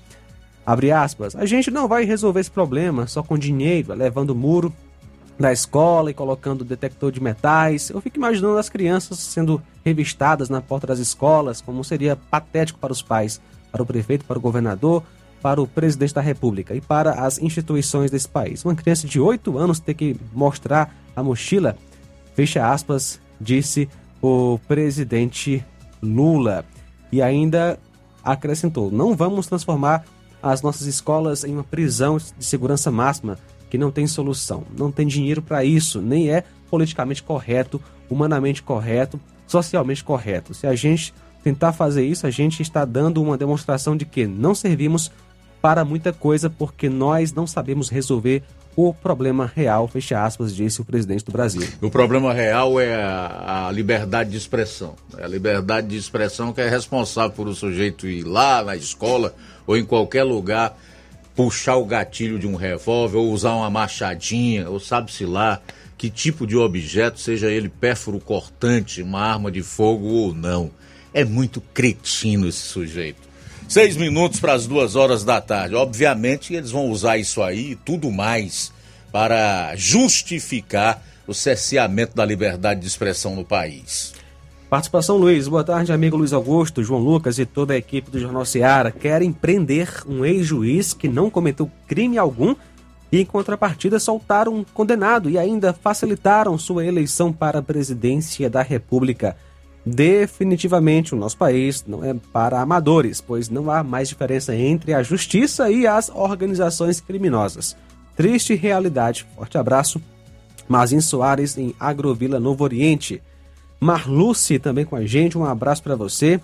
Abre aspas, a gente não vai resolver esse problema só com dinheiro, levando o muro da escola e colocando detector de metais. Eu fico imaginando as crianças sendo revistadas na porta das escolas, como seria patético para os pais, para o prefeito, para o governador, para o presidente da República e para as instituições desse país. Uma criança de 8 anos ter que mostrar a mochila, fecha aspas, disse o presidente Lula. E ainda acrescentou: não vamos transformar as nossas escolas em uma prisão de segurança máxima que não tem solução. Não tem dinheiro para isso, nem é politicamente correto, humanamente correto, socialmente correto. Se a gente tentar fazer isso, a gente está dando uma demonstração de que não servimos para muita coisa porque nós não sabemos resolver o problema real, fecha aspas, disse o presidente do Brasil. O problema real é a, a, liberdade de expressão. É a liberdade de expressão que é responsável por o sujeito ir lá na escola ou em qualquer lugar puxar o gatilho de um revólver ou usar uma machadinha ou sabe-se lá que tipo de objeto, seja ele pérfuro cortante, uma arma de fogo ou não. É muito cretino esse sujeito. Seis minutos para as duas horas da tarde. Obviamente, eles vão usar isso aí e tudo mais para justificar o cerceamento da liberdade de expressão no país. Participação, Luiz. Boa tarde, amigo Luiz Augusto, João Lucas e toda a equipe do Jornal Seara. Querem prender um ex-juiz que não cometeu crime algum e, em contrapartida, soltaram um condenado e ainda facilitaram sua eleição para a presidência da República. Definitivamente, o nosso país não é para amadores, pois não há mais diferença entre a justiça e as organizações criminosas. Triste realidade. Forte abraço. Mazin Soares, em Agrovila, Novo Oriente. Marluce também com a gente, um abraço para você.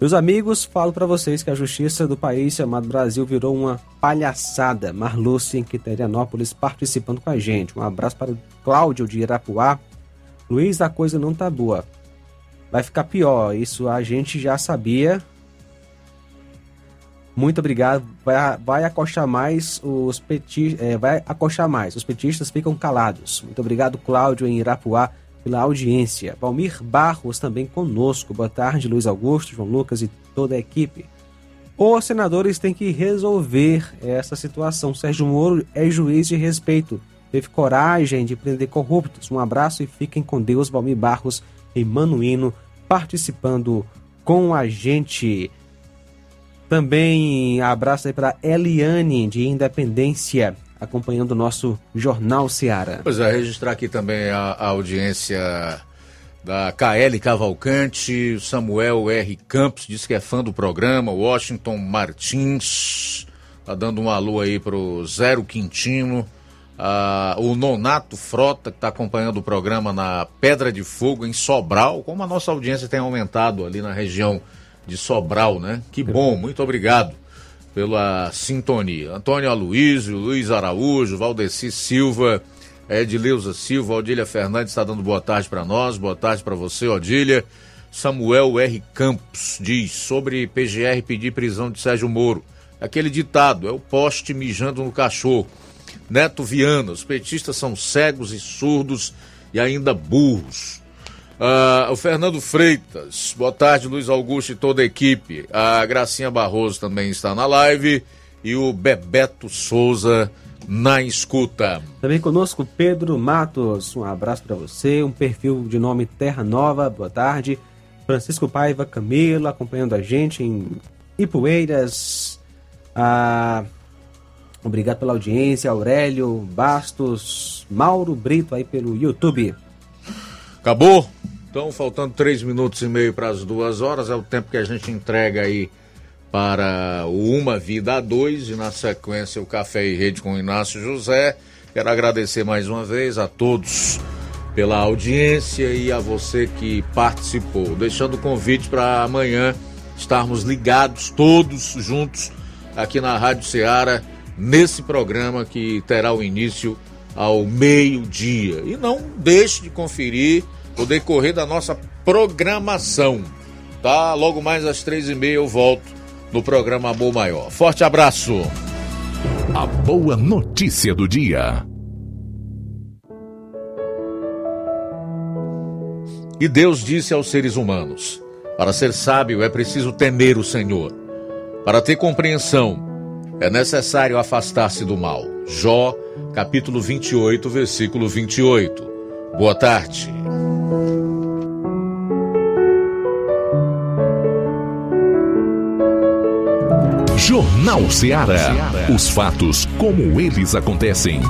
Meus amigos, falo para vocês que a justiça do país chamado Brasil virou uma palhaçada. Marluce em Quiterianópolis participando com a gente. Um abraço para o Cláudio de Irapuá. Luiz, a coisa não tá boa vai ficar pior. Isso a gente já sabia. Muito obrigado. Vai, vai mais os petistas. É, vai acochar mais. Os petistas ficam calados. Muito obrigado, Cláudio, em Irapuá, pela audiência. Valmir Barros também conosco. Boa tarde, Luiz Augusto, João Lucas e toda a equipe. Os senadores têm que resolver essa situação. Sérgio Moro é juiz de respeito. Teve coragem de prender corruptos. Um abraço e fiquem com Deus, Valmir Barros Emanuino participando com a gente. Também abraço aí para Eliane de Independência, acompanhando o nosso Jornal Seara. Pois é, registrar aqui também a, a audiência da KL Cavalcante, Samuel R. Campos, diz que é fã do programa, Washington Martins, tá dando um alô aí pro Zero Quintino, o Nonato Frota, que está acompanhando o programa na Pedra de Fogo, em Sobral, como a nossa audiência tem aumentado ali na região de Sobral, né? Que bom, muito obrigado pela sintonia. Antônio Aloysio, Luiz Araújo, Valdeci Silva, Edileuza Silva, Odília Fernandes está dando boa tarde para nós, boa tarde para você, Odília. Samuel R. Campos diz sobre PGR pedir prisão de Sérgio Moro. Aquele ditado, é o poste mijando no cachorro. Neto Viana, os petistas são cegos e surdos e ainda burros. Uh, o Fernando Freitas, boa tarde, Luiz Augusto e toda a equipe. A Gracinha Barroso também está na live e o Bebeto Souza na escuta. Também conosco Pedro Matos, um abraço para você, um perfil de nome Terra Nova, boa tarde. Francisco Paiva Camila acompanhando a gente em Ipueiras. Ah, Obrigado pela audiência, Aurélio Bastos, Mauro Brito aí pelo YouTube. Acabou? Então, faltando três minutos e meio para as duas horas, é o tempo que a gente entrega aí para o Uma Vida a Dois e na sequência o Café e Rede com o Inácio José. Quero agradecer mais uma vez a todos pela audiência e a você que participou. Deixando o convite para amanhã estarmos ligados todos juntos aqui na Rádio Ceará nesse programa que terá o início ao meio-dia. E não deixe de conferir o decorrer da nossa programação. Tá? Logo mais às três e meia eu volto no programa Amor Maior. Forte abraço! A boa notícia do dia. E Deus disse aos seres humanos: Para ser sábio é preciso temer o Senhor. Para ter compreensão, é necessário afastar-se do mal. Jó, capítulo 28, versículo 28. Boa tarde. Jornal Ceará. Os fatos como eles acontecem.